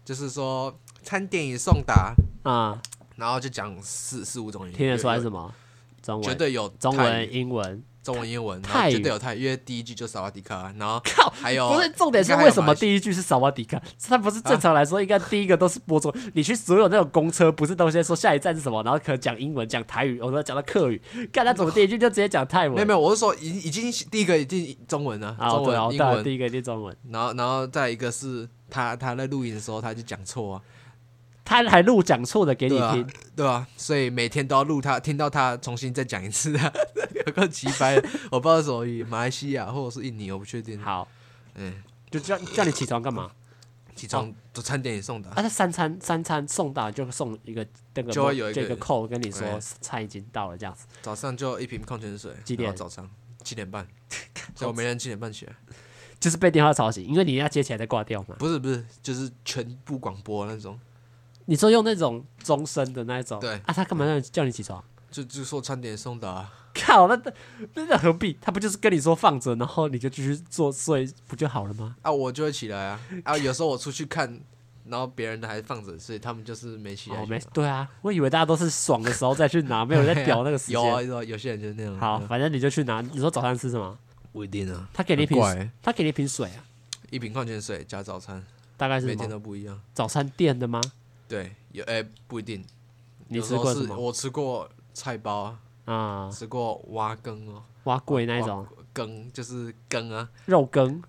就是说餐点已送达啊。然后就讲四四五种语言，听得出来什么？中文？绝对有中文、英文。中文、英文，泰语绝对有泰语，因为第一句就萨瓦迪卡，然后靠，还有不是重点是为什么第一句是萨瓦迪卡？它不是正常来说应该第一个都是播中，你去所有那种公车，不是都先说下一站是什么，然后可能讲英文、讲台语，我说讲到客语，看他怎么第一句就直接讲泰文？没有没有，我是说已已经第一个已经中文了，中文、英文，第一个就中文，然后然后再一个是他他在录音的时候他就讲错啊。他还录讲错的给你听，对啊，所以每天都要录他，听到他重新再讲一次啊，有个奇葩，我不知道什么语，马来西亚或者是印尼，我不确定。好，嗯，就叫叫你起床干嘛？起床，早餐点也送达。啊，他三餐三餐送达就送一个那个，就会有一个扣跟你说菜已经到了这样子。早上就一瓶矿泉水。几点？早上七点半。所以我每天七点半起来。就是被电话吵醒，因为你要接起来再挂掉嘛。不是不是，就是全部广播那种。你说用那种钟声的那一种，对啊，他干嘛让你叫你起床？就就说餐点送达、啊。靠，那那那何必？他不就是跟你说放着，然后你就继续做睡不就好了吗？啊，我就会起来啊啊！有时候我出去看，然后别人的还放着，所以他们就是没起来、哦。没对啊，我以为大家都是爽的时候再去拿，没有人在屌那个时间。有啊，有些人就是那样。好，反正你就去拿。你说早餐吃什么？不一定啊。他给你一瓶，他给你一瓶水啊，一瓶矿泉水加早餐，大概是每天都不一样。早餐店的吗？对，有哎、欸，不一定。你吃过什么？我吃过菜包啊，吃过蛙羹哦，蛙贵那种，羹，就是羹啊，肉羹，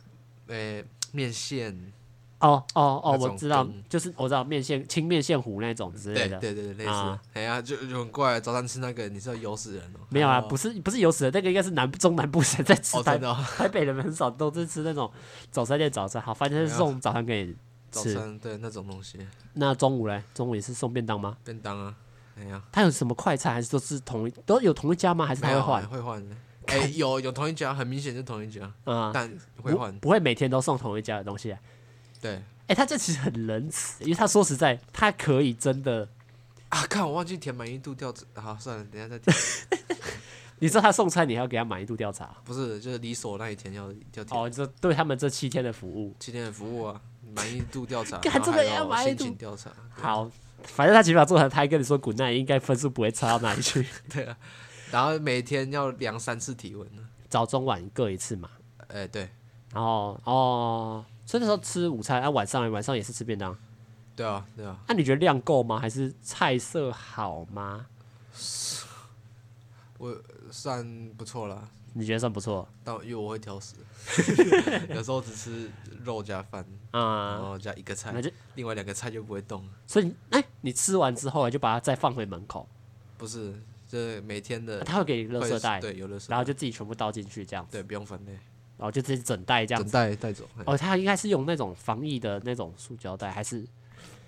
诶，面线。哦哦哦，我知道，就是我知道面线、清面线糊那种之类的，对对对，类似。哎呀，就就很怪，早餐吃那个，你知道油死人哦。没有啊，不是不是油死人，那个应该是南中南部人在吃，台台北人很少都是吃那种早餐店早餐。好，反正是送早餐给你吃，对那种东西。那中午嘞？中午也是送便当吗？便当啊，哎呀，他有什么快餐？还是都是同一都有同一家吗？还是他会换？会换的。哎，有有同一家，很明显是同一家啊，但会换，不会每天都送同一家的东西。对。哎、欸，他这其实很仁慈，因为他说实在，他可以真的啊，看我忘记填满意度调查，好算了，等下再填。你知道他送餐，你还要给他满意度调查？不是，就是离所那一天要要填。哦，这对他们这七天的服务，七天的服务啊，满意度调查，看这个要满意度调查。好，反正他起码做成，他还跟你说滚蛋，应该分数不会差到哪里去。对啊，然后每天要量三次体温呢，早中晚各一次嘛。哎、欸，对，然后哦。所以那时候吃午餐，啊晚上晚上也是吃便当。对啊，对啊。那、啊、你觉得量够吗？还是菜色好吗？我算不错啦。你觉得算不错？但因为我会挑食，有时候只吃肉加饭，啊、然后加一个菜，那就另外两个菜就不会动。所以，哎、欸，你吃完之后就把它再放回门口？不是，就是每天的。他会给你垃圾袋，对，有垃圾袋，然后就自己全部倒进去这样。对，不用分类。然后就自己整袋这样子，整袋带走。哦，他应该是用那种防疫的那种塑胶袋，还是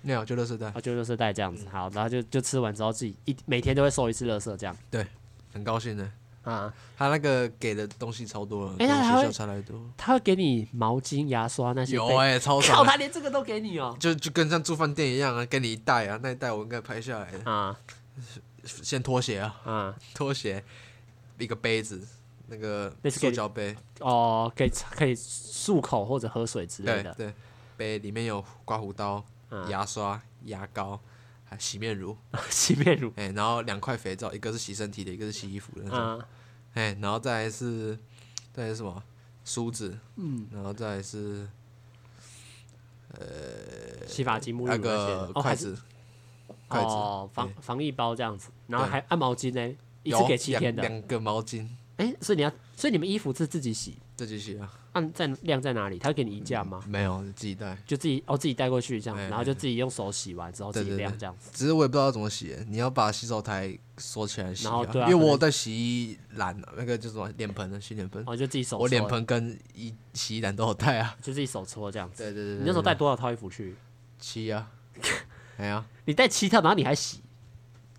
没有就垃圾袋？哦，就垃圾袋这样子。好，然后就就吃完之后自己一每天都会收一次垃圾这样。对，很高兴的啊。他那个给的东西超多了，哎，他学校差太多。他会给你毛巾、牙刷那些。有哎，超爽。靠，他连这个都给你哦。就就跟像住饭店一样啊，给你一袋啊，那一袋我应该拍下来的啊。先拖鞋啊，啊，拖鞋，一个杯子。那个塑胶杯哦，可以可以漱口或者喝水之类的。对，杯里面有刮胡刀、牙刷、牙膏，还洗面乳。洗面乳。哎，然后两块肥皂，一个是洗身体的，一个是洗衣服的那种。哎，然后再来是再来是什么？梳子。嗯。然后再来是呃，洗发精、沐浴乳那个筷子。筷子。哦，防防疫包这样子，然后还按毛巾呢，一次给七天的。两个毛巾。哎、欸，所以你要，所以你们衣服是自己洗，自己洗啊？按在晾在哪里？他会给你衣架吗？没有，自己带，就自己哦，自己带过去这样，然后就自己用手洗完之后自己晾这样子。只是我也不知道怎么洗，你要把洗手台锁起来洗，然后对啊，因为我在洗衣篮，那个叫什么脸盆的洗脸盆，哦，就自己手。我脸盆跟衣洗衣篮都有带啊，就自己手搓这样子。对对对，你那时候带多少套衣服去？七啊，哎呀，你带七套，然后你还洗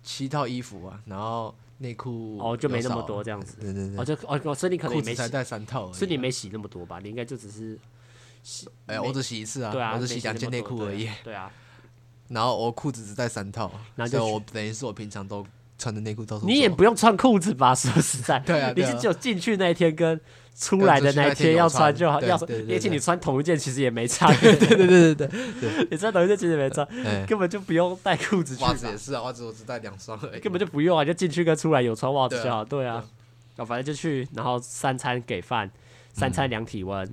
七套衣服啊，然后。内裤哦，就没那么多这样子，对对对，哦就哦，所以你可能也没才带三套，所以你没洗那么多吧？你应该就只是洗，哎，我只洗一次啊，对啊，我只洗两件内裤而已，对啊，然后我裤子只带三套，那就我等于是我平常都穿的内裤。你也不用穿裤子吧？说实在，对啊，你是只有进去那一天跟。出来的那一天要穿就好，要而且你穿同一件其实也没差，对对对对对对，你穿同一件其实也没差，根本就不用带裤子去。袜子也是啊，袜子我只带两双而已，根本就不用啊，就进去跟出来有穿袜子就好。对啊，反正就去，然后三餐给饭，三餐量体温，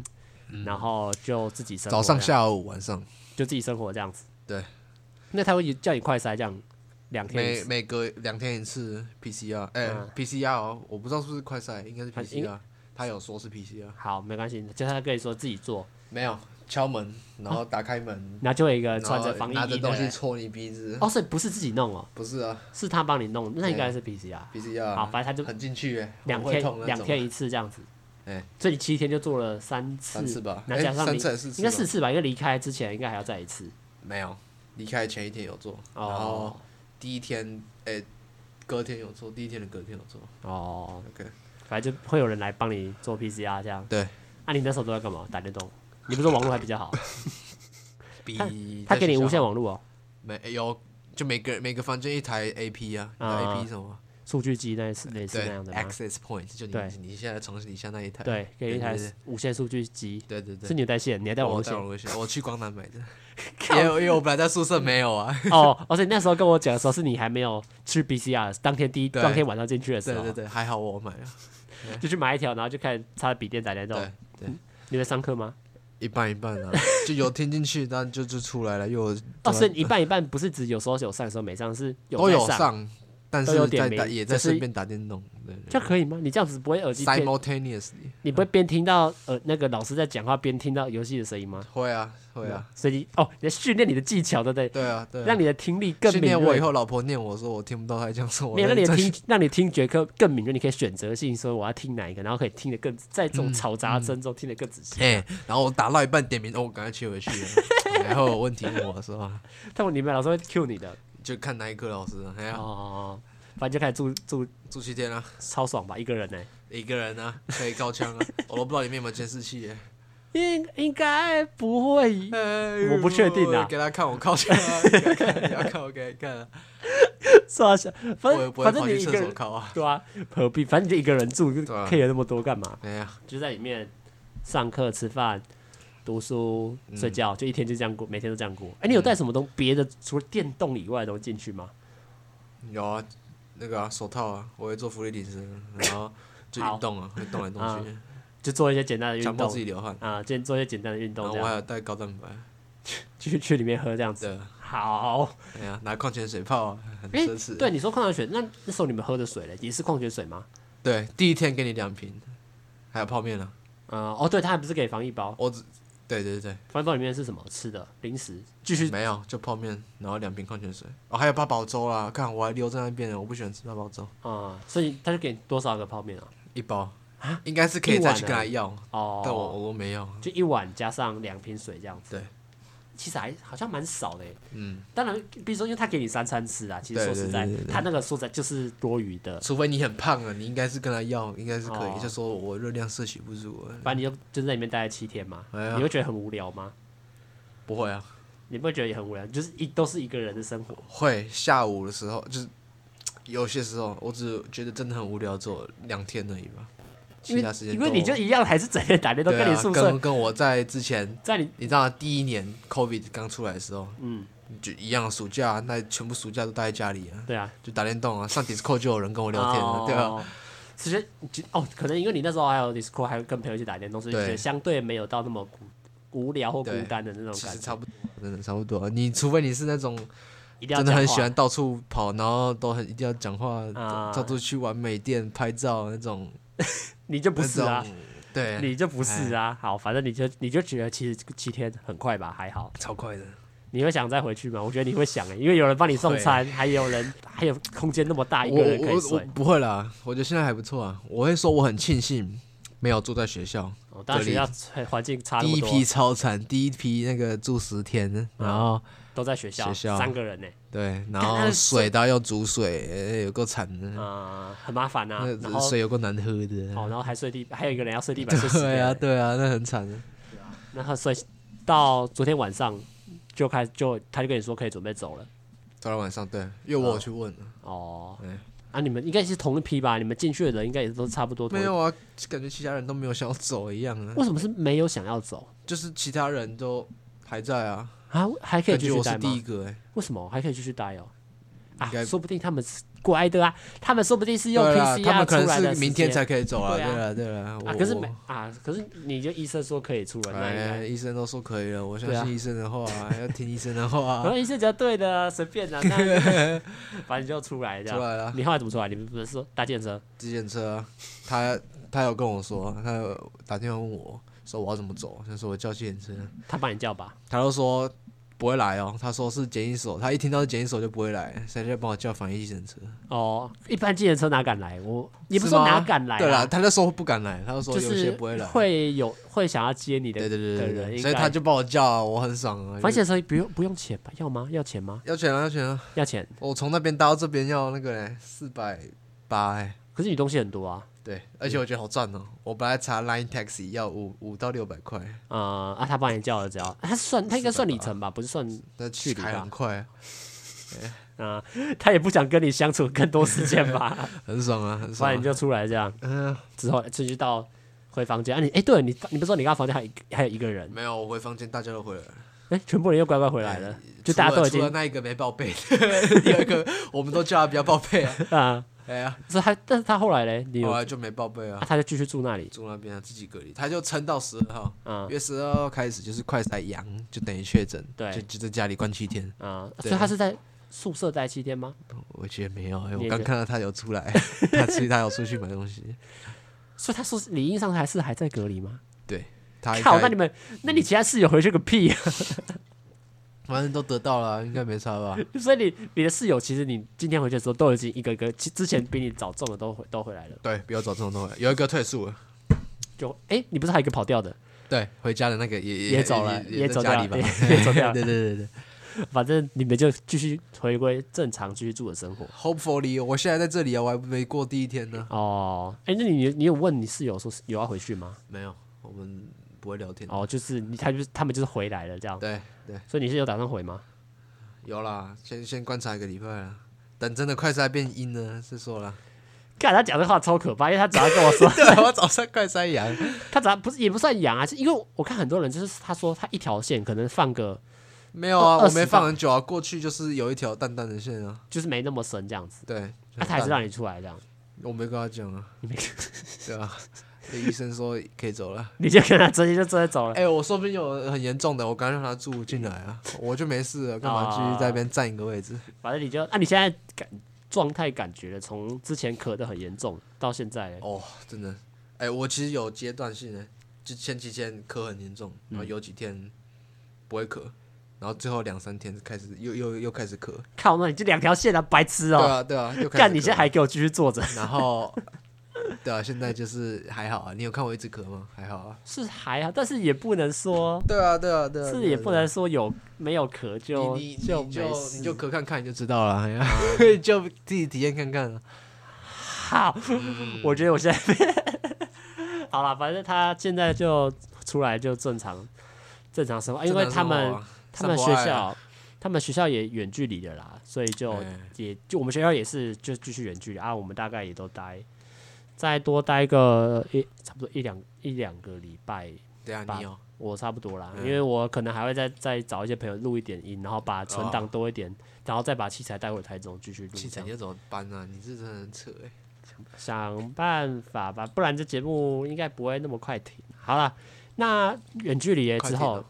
然后就自己生活。早上、下午、晚上就自己生活这样子。对，那他会叫你快塞这样，两天每每隔两天一次 PCR，哎，PCR 哦，我不知道是不是快筛，应该是 PCR。他有说是 PCR 啊，好，没关系，就他可以说自己做，没有敲门，然后打开门，然后就有一个穿着防疫衣拿着东西戳你鼻子，哦，所以不是自己弄哦，不是啊，是他帮你弄，那应该是 PCR，PCR，好，反正他就很进去诶，两天两天一次这样子，哎，所以你七天就做了三次，三次吧，那加上你应该四次吧，因为离开之前应该还要再一次，没有，离开前一天有做，然后第一天诶，隔天有做，第一天的隔天有做，哦，OK。反正就会有人来帮你做 PCR 这样。对。那你那时候都在干嘛？打电动？你不是说网络还比较好？比他给你无线网络哦。没有，就每个每个房间一台 AP 啊，AP 什么？数据机类似类似那样的。Access Point 就你你现在从底下那一台。对，给一台无线数据机。对对对。是你带线，你还带网线？我去光南买的。因为因为我本来在宿舍没有啊。哦，而且那时候跟我讲的时候，是你还没有去 BCR，当天第一当天晚上进去的时候。对对对，还好我买了。就去买一条，然后就开始插笔电打电动。对，你在上课吗？一半一半啊，就有听进去，但就就出来了，又。哦，所以一半一半不是指有时候有上，有时候没上，是有都有上，但是在打也在顺便打电动，对这可以吗？你这样子不会耳机 simultaneously，你不会边听到呃那个老师在讲话边听到游戏的声音吗？会啊，会啊，所以哦，你在训练你的技巧，对不对？对啊，对，让你的听力更敏锐。我以后老婆念我说我听不到她讲什么，让你的听让你听觉更更敏锐，你可以选择性说我要听哪一个，然后可以听得更在这种嘈杂声中听得更仔细。哎，然后我打到一半点名，哦，我赶快切回去，然后有问题问我是吧？但我你们老师会 Q 你的。就看哪一科老师，哎呀，哦，反正就开始住住住七天啊，超爽吧？一个人呢？一个人啊，可以靠枪啊，我都不知道里面有没有监视器耶。应应该不会，我不确定啊。给他看我靠枪啊，给他看，给他看，我给他看。算了，反正反正你一个人靠啊，对啊，何必？反正你就一个人住，care 那么多干嘛？哎呀，就在里面上课吃饭。读书、睡觉，就一天就这样过，每天都这样过。哎，你有带什么东别的除了电动以外的东西进去吗？有啊，那个手套啊，我会做浮力挺身，然后 就运动啊，会动来动去，就做一些简单的运动，强迫自己流汗啊，就做一些简单的运动。然后我还有带高蛋白，去去里面喝这样子。好。哎呀，拿矿泉水泡，很奢侈。对，你说矿泉水，那那时候你们喝的水嘞，也是矿泉水吗？对，第一天给你两瓶，还有泡面呢。嗯，哦，对，他还不是给防疫包，我只。对对对，饭包里面是什么吃的零食？继续没有，就泡面，然后两瓶矿泉水，哦，还有八宝粥啦。看我还留在那边呢，我不喜欢吃八宝粥。啊，所以他就给多少个泡面啊？一包啊，应该是可以再去跟他要哦。但我我没要，就一碗加上两瓶水这样子。对。其实还好像蛮少的，嗯，当然，比如说，因为他给你三餐吃啊，其实说实在，他那个说实在就是多余的。除非你很胖啊，你应该是跟他要，应该是可以，就说我热量摄取不足。反正你就就在里面待了七天嘛，你会觉得很无聊吗？不会啊，你不会觉得也很无聊？就是一都是一个人的生活。会下午的时候，就是有些时候，我只觉得真的很无聊，做两天而已吧。其他时间，因为你就一样，还是整天打电动，跟你宿舍，跟跟我在之前，在你你知道第一年 COVID 刚出来的时候，嗯，就一样，暑假那全部暑假都待在家里啊，对啊，就打电动啊，上 Discord 就有人跟我聊天了，对啊，其实哦，可能因为你那时候还有 Discord，还有跟朋友一起打电动，所以觉得相对没有到那么无聊或孤单的那种感觉，差不多，真的差不多。你除非你是那种真的很喜欢到处跑，然后都很一定要讲话，到处去玩美店拍照那种。你就不是啊，对，你就不是啊。好，反正你就你就觉得其实七天很快吧，还好，超快的。你会想再回去吗？我觉得你会想诶，因为有人帮你送餐，还有人还有空间那么大，一个人可以睡。不会啦，我觉得现在还不错啊。我会说我很庆幸没有住在学校，大学校 环境差。第一批超惨，第一批那个住十天，然后。都在学校，三个人呢。对，然后水都要用煮水，有够惨的。啊，很麻烦啊。然后水有够难喝的。哦，然后还睡地板，还有一个人要睡地板。对啊，对啊，那很惨的。对啊，然后睡到昨天晚上就开就他就跟你说可以准备走了。昨天晚上对，因为我有去问了。哦。啊，你们应该是同一批吧？你们进去的人应该也都差不多。没有啊，感觉其他人都没有想要走一样啊。为什么是没有想要走？就是其他人都还在啊。啊，还可以继续待吗？第一个哎，为什么还可以继续待哦？啊，说不定他们是乖的啊，他们说不定是用 PCR 出来的，明天才可以走啊。对啊对了，啊，可是没啊，可是你就医生说可以出来，哎，医生都说可以了，我相信医生的话，要听医生的话。可能医生讲对的，随便的，反正就出来这样。出来了，你后来怎么出来？你们不是说搭电车？计程车，他他有跟我说，他有打电话问我。说我要怎么走？他说我叫计程车，他帮你叫吧。他就说不会来哦。他说是检疫所，他一听到是检疫所就不会来，所以就帮我叫防疫计程车。哦，一般计程车哪敢来？我你不是说哪敢来？对啦，他就说不敢来，他就说有些不会来，会有会想要接你的对对对对，所以他就帮我叫，我很爽啊。防疫计程车不用不用钱吧？要吗？要钱吗？要钱啊！要钱啊！要钱。我从那边搭到这边要那个嘞，四百八哎。可是你东西很多啊。对，而且我觉得好赚哦！我本来查 Line Taxi 要五五到六百块，啊啊，他帮你叫了，只要他算他应该算里程吧，不是算距离吧？很快，啊，他也不想跟你相处更多时间吧？很爽啊，很爽！那你就出来这样，嗯，之后继续到回房间啊，你哎，对你你不是说你刚刚房间还有还有一个人？没有，我回房间大家都回来了，哎，全部人又乖乖回来了，就大家都已经除了那一个没报备，第二个我们都叫他不要报备啊。哎呀，是他，但是他后来嘞，后来就没报备啊，他就继续住那里，住那边啊，自己隔离，他就撑到十二号，嗯，约十二号开始就是快筛阳，就等于确诊，对，就就在家里关七天，啊，所以他是在宿舍待七天吗？我觉得没有，我刚看到他有出来，他其实他有出去买东西，所以他说理应上还是还在隔离吗？对，他靠，那你们，那你其他室友回去个屁啊！反正都得到了，应该没差吧？所以你你的室友其实你今天回去的时候都已经一个一个，之前比你早中的都回都回来了。对，比我早中的都回来，有一个退宿了。就哎、欸，你不是还有一个跑掉的？对，回家的那个也也也走了，也走掉了，也 走掉了。对对对对，反正你们就继续回归正常居住的生活。Hopefully，我现在在这里啊，我还没过第一天呢。哦，哎、欸，那你你有问你室友说有要回去吗？没有，我们不会聊天。哦，就是你他就是他们就是回来了这样。对对，所以你是有打算回吗？有啦，先先观察一个礼拜啦，等真的快筛变阴了再说啦。看他讲的话超可怕，因为他早上跟我说，对，我早上快塞阳，他早上不是也不算阳啊，是因为我看很多人就是他说他一条线可能放个没有啊，我没放很久啊，过去就是有一条淡淡的线啊，就是没那么深这样子。对，他还是让你出来这样，我没跟他讲啊，你没对啊。医生说可以走了，你就跟他直接就直接走了。哎、欸，我说不定有很严重的，我刚让他住进来啊，我就没事了，干嘛继续在那边占一个位置？哦、反正你就，那、啊、你现在感状态感觉了，从之前咳得很严重到现在，哦，真的，哎、欸，我其实有阶段性的，就前几天咳很严重，然后有几天不会咳，然后最后两三天开始又又又开始咳。靠，那你这两条线啊，白痴哦、喔！对啊对啊，又干，你现在还给我继续坐着，然后。对啊，现在就是还好啊。你有看我一直咳吗？还好啊，是还好，但是也不能说。对啊，对啊，对啊，是也不能说有没有咳就就就你就咳看看你就知道了，就自己体验看看。好，我觉得我现在好了，反正他现在就出来就正常正常生活，因为他们他们学校他们学校也远距离的啦，所以就也就我们学校也是就继续远距离啊，我们大概也都待。再多待个一差不多一两一两个礼拜，对啊，你有我差不多啦，因为我可能还会再再找一些朋友录一点音，然后把存档多一点，然后再把器材带回台中继续录。器材你要怎么搬啊？你这真的很扯哎！想办法吧，不然这节目应该不会那么快停。好了，那远距离之后。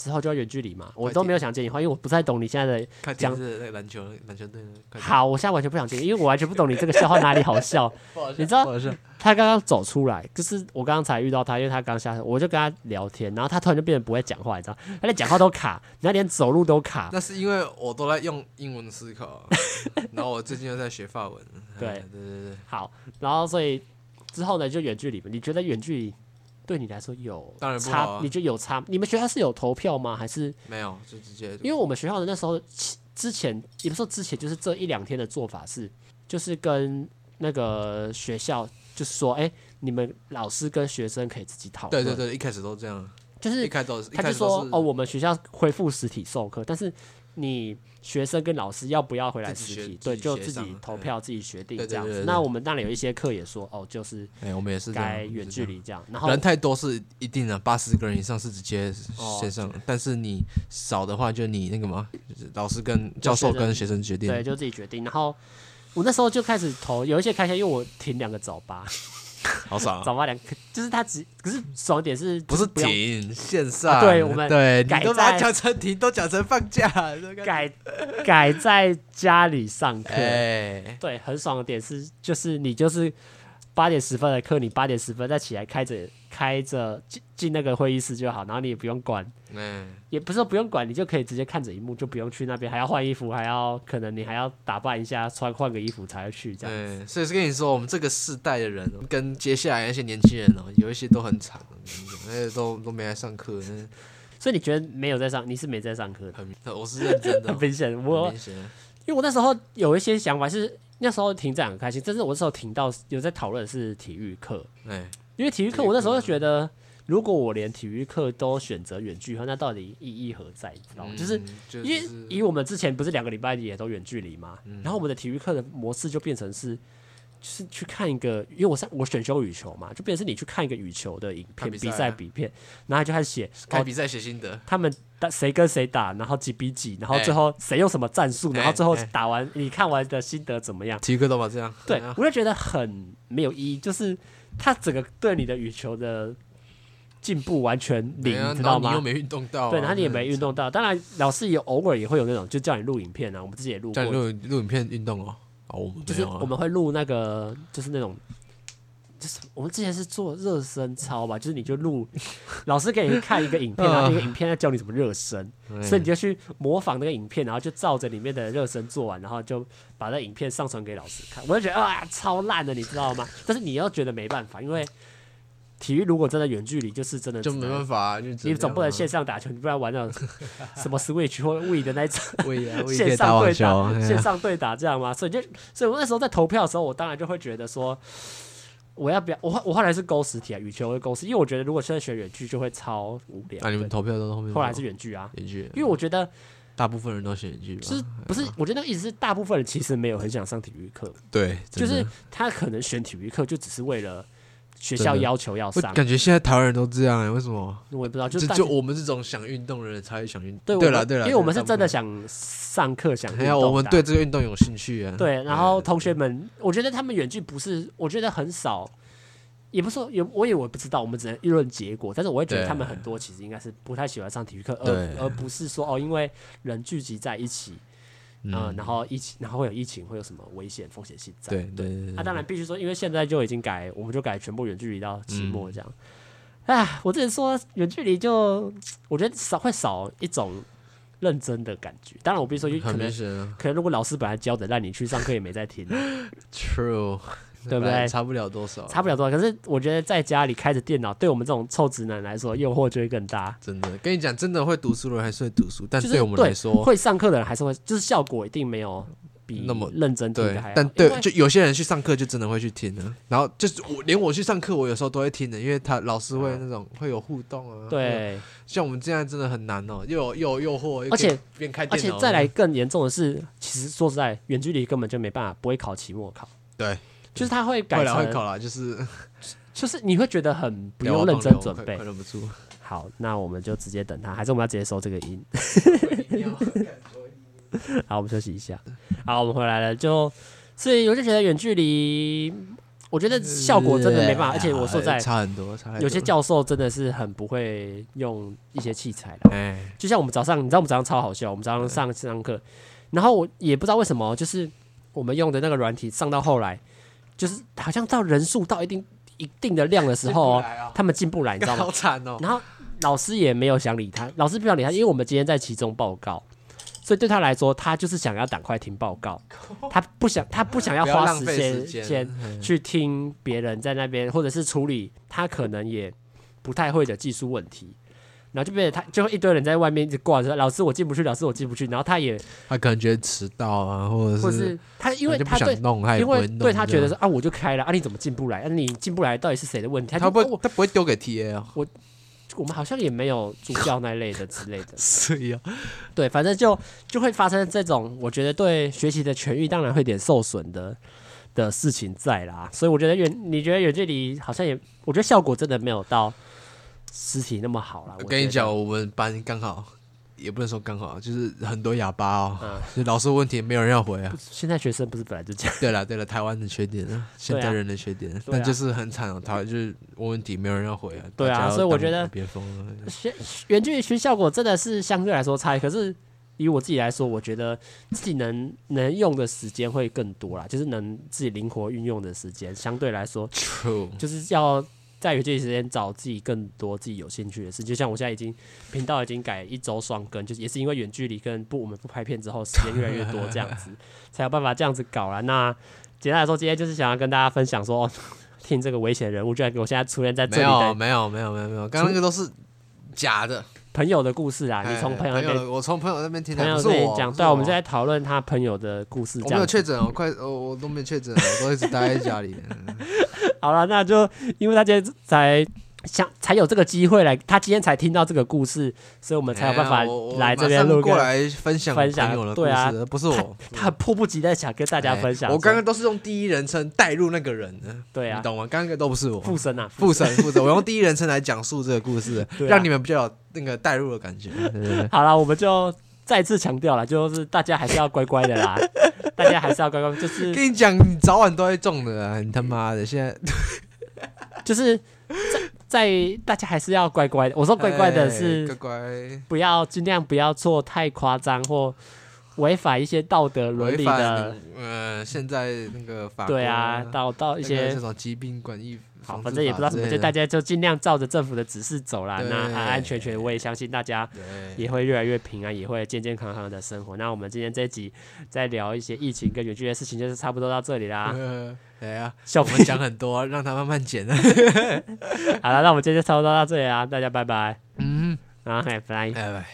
之后就要远距离嘛，我都没有想接你话，因为我不太懂你现在的讲那个篮球篮球队。好，我现在完全不想接，因为我完全不懂你这个笑话哪里好笑。你知道他刚刚走出来，就是我刚刚才遇到他，因为他刚下车，我就跟他聊天，然后他突然就变得不会讲话，你知道，他连讲话都卡，人家连走路都卡。那是因为我都在用英文思考，然后我最近又在学法文。对对对对，好，然后所以之后呢就远距离，你觉得远距离？对你来说有差，当然不好啊，你觉得有差？你们学校是有投票吗？还是没有？就直接因为我们学校的那时候之前，也不是说之前，就是这一两天的做法是，就是跟那个学校就是说，哎，你们老师跟学生可以自己讨论。对对对，一开始都这样，就是一开始他就说哦，我们学校恢复实体授课，但是你。学生跟老师要不要回来实体？对，就自己投票，自己决定这样子。那我们当然有一些课也说，哦，就是，哎，我们也是该远距离这样。然后人太多是一定的，八十个人以上是直接线上，但是你少的话，就你那个嘛，老师跟教授跟学生决定，对，就自己决定。然后我那时候就开始投，有一些开销，因为我停两个早八。好爽啊！早八两，就是他只可是爽点是不是停线上？对，我们对，改都把它讲成停，都讲成放假，改改在家里上课。对，很爽的点是，就是你就是八点十分的课，你八点十分再起来开着开着进进那个会议室就好，然后你也不用管。嗯，也不是说不用管，你就可以直接看着荧幕，就不用去那边还要换衣服，还要可能你还要打扮一下，穿换个衣服才要去这样。对，所以是跟你说，我们这个世代的人跟接下来那些年轻人哦，有一些都很惨，那些都都没来上课。所以你觉得没有在上，你是没在上课的？我是认真的，很明显。我因为我那时候有一些想法是那时候停这样很开心，但是我那时候停到有在讨论是体育课，哎，因为体育课我那时候就觉得。如果我连体育课都选择远距离，那到底意义何在？你知道吗？就是因为以我们之前不是两个礼拜也都远距离嘛，然后我们的体育课的模式就变成是，就是去看一个，因为我我选修羽球嘛，就变成是你去看一个羽球的影片比赛比片，然后就开始写看比赛写心得，他们打谁跟谁打，然后几比几，然后最后谁用什么战术，然后最后打完你看完的心得怎么样？体育课都嘛这样，对，我就觉得很没有意义，就是他整个对你的羽球的。进步完全零，你知道吗？你又没运动到，对，然后你也没运动到。当然，老师也偶尔也会有那种，就叫你录影片啊。我们自己也录过，录录影片运动哦。哦，就是我们会录那个，就是那种，就是我们之前是做热身操吧，就是你就录，老师给你看一个影片，然后那个影片在教你怎么热身，所以你就去模仿那个影片，然后就照着里面的热身做完，然后就把那影片上传给老师看。我就觉得啊，超烂的，你知道吗？但是你又觉得没办法，因为。体育如果真的远距离，就是真的就没办法、啊，你总不能线上打球，你不然玩那种什么 Switch 或 Wii 的那种 线上对打，线上对打这样吗？所以就，所以我那时候在投票的时候，我当然就会觉得说，我要不要？我我后来是勾实体啊，羽球会勾实，因为我觉得如果现在选远距就会超无聊。那、啊、你们投票都后面？后来是远距啊，远距，因为我觉得大部分人都选远距，就是不是？我觉得那个意思是，大部分人其实没有很想上体育课，对，就是他可能选体育课就只是为了。学校要求要上，感觉现在台湾人都这样哎、欸，为什么？我也不知道，就就我们这种想运动的人才会想运动。对了对了，因为我们是真的想上课想运动。还有我们对这个运动有兴趣啊。对，然后同学们，我觉得他们远距不是，我觉得很少，也不是说有，我也我不知道，我们只能议论结果。但是我会觉得他们很多其实应该是不太喜欢上体育课，而而不是说哦，因为人聚集在一起。嗯，嗯，然后疫情，然后会有疫情，会有什么危险风险性在？对对对。那、啊、当然必须说，因为现在就已经改，我们就改全部远距离到期末这样。哎、嗯，我之前说远距离就，我觉得少会少一种认真的感觉。当然，我必须说，可能可能如果老师本来教的，让你去上课也没在听。True。对不对？差不了多少，差不了多少。可是我觉得在家里开着电脑，对我们这种臭直男来说，诱惑就会更大。真的，跟你讲，真的会读书的人还是会读书，但是对我们来说，会上课的人还是会，就是效果一定没有比那么认真听的还。但对，就有些人去上课就真的会去听的。然后就是我连我去上课，我有时候都会听的，因为他老师会那种会有互动啊。对，像我们这样真的很难哦，又有又有诱惑，而且边开而且再来更严重的是，其实说实在，远距离根本就没办法，不会考期末考。对。就是他会改成会考啦，就是 就是你会觉得很不用认真准备，忍不住。好，那我们就直接等他，还是我们要直接收这个音？好，我们休息一下。好，我们回来了，就所以我就觉得远距离，我觉得效果真的没办法，而且我说在差很多，差很多。有些教授真的是很不会用一些器材的，哎，就像我们早上，你知道我们早上超好笑，我们早上上上课，然后我也不知道为什么，就是我们用的那个软体上到后来。就是好像到人数到一定一定的量的时候，哦，他们进不来，你知道吗？好惨哦。然后老师也没有想理他，老师不想理他，因为我们今天在其中报告，所以对他来说，他就是想要赶快听报告，他不想他不想要花时间先去听别人在那边，或者是处理他可能也不太会的技术问题。然后就变得他，就会一堆人在外面一直挂着，老师我进不去，老师我进不去。然后他也，他可能觉得迟到啊，或者是，或是他因为他对，因为对他觉得说啊，我就开了啊，你怎么进不来？啊，你进不来到底是谁的问题？他，他不会，他不会丢给 TA 啊。我我们好像也没有助教那类的之类的。是呀，对，反正就就会发生这种，我觉得对学习的权益当然会有点受损的的事情在啦。所以我觉得远，你觉得远距离好像也，我觉得效果真的没有到。实体那么好了，我跟你讲，我们班刚好，也不能说刚好，就是很多哑巴哦。嗯，就老师问题没有人要回啊。现在学生不是本来就这样？对了对了，台湾的缺点，现代人的缺点，但就是很惨哦。他就是问问题没有人要回啊。对啊，所以我觉得别疯了。学远距离学效果真的是相对来说差，可是以我自己来说，我觉得自己能能用的时间会更多啦，就是能自己灵活运用的时间相对来说，True，就是要。在于这些时间找自己更多自己有兴趣的事，就像我现在已经频道已经改一周双更，就是也是因为远距离跟不我们不拍片之后时间越来越多这样子，才有办法这样子搞了。那简单来说，今天就是想要跟大家分享说，听这个危险人物居然给我现在出现在这里，没有没有没有没有没有，刚刚那个都是假的。朋友的故事啊，你从朋友那边，我从朋友那边听的，朋友那边讲，对，我们在讨论他朋友的故事。我没有确诊，我快，我我都没确诊，我都一直待在家里。好了，那就因为他今天才想才有这个机会来，他今天才听到这个故事，所以我们才有办法来这边录过来分享分享。对啊，不是我，他很迫不及待想跟大家分享。我刚刚都是用第一人称带入那个人的，对啊，你懂吗？刚刚都不是我，附身啊，附身附身，我用第一人称来讲述这个故事，让你们比较有那个带入的感觉。好了，我们就再次强调了，就是大家还是要乖乖的啦，大家还是要乖乖，就是跟你讲，你早晚都会中的啊，你他妈的现在。就是在在大家还是要乖乖的。我说乖乖的是乖乖，不要尽量不要做太夸张或违反一些道德伦理的。呃，现在那个法对啊，到到一些这种疾病管理。好，反正也不知道什么，就大家就尽量照着政府的指示走啦。那安安全全，我也相信大家也会越来越平安，也会健健康康的生活。那我们今天这一集再聊一些疫情跟远距的事情，就是差不多到这里啦。对啊，我们讲很多，让他慢慢剪。好了，那我们今天就差不多到这里啦，大家拜拜。嗯，好，拜拜。拜拜。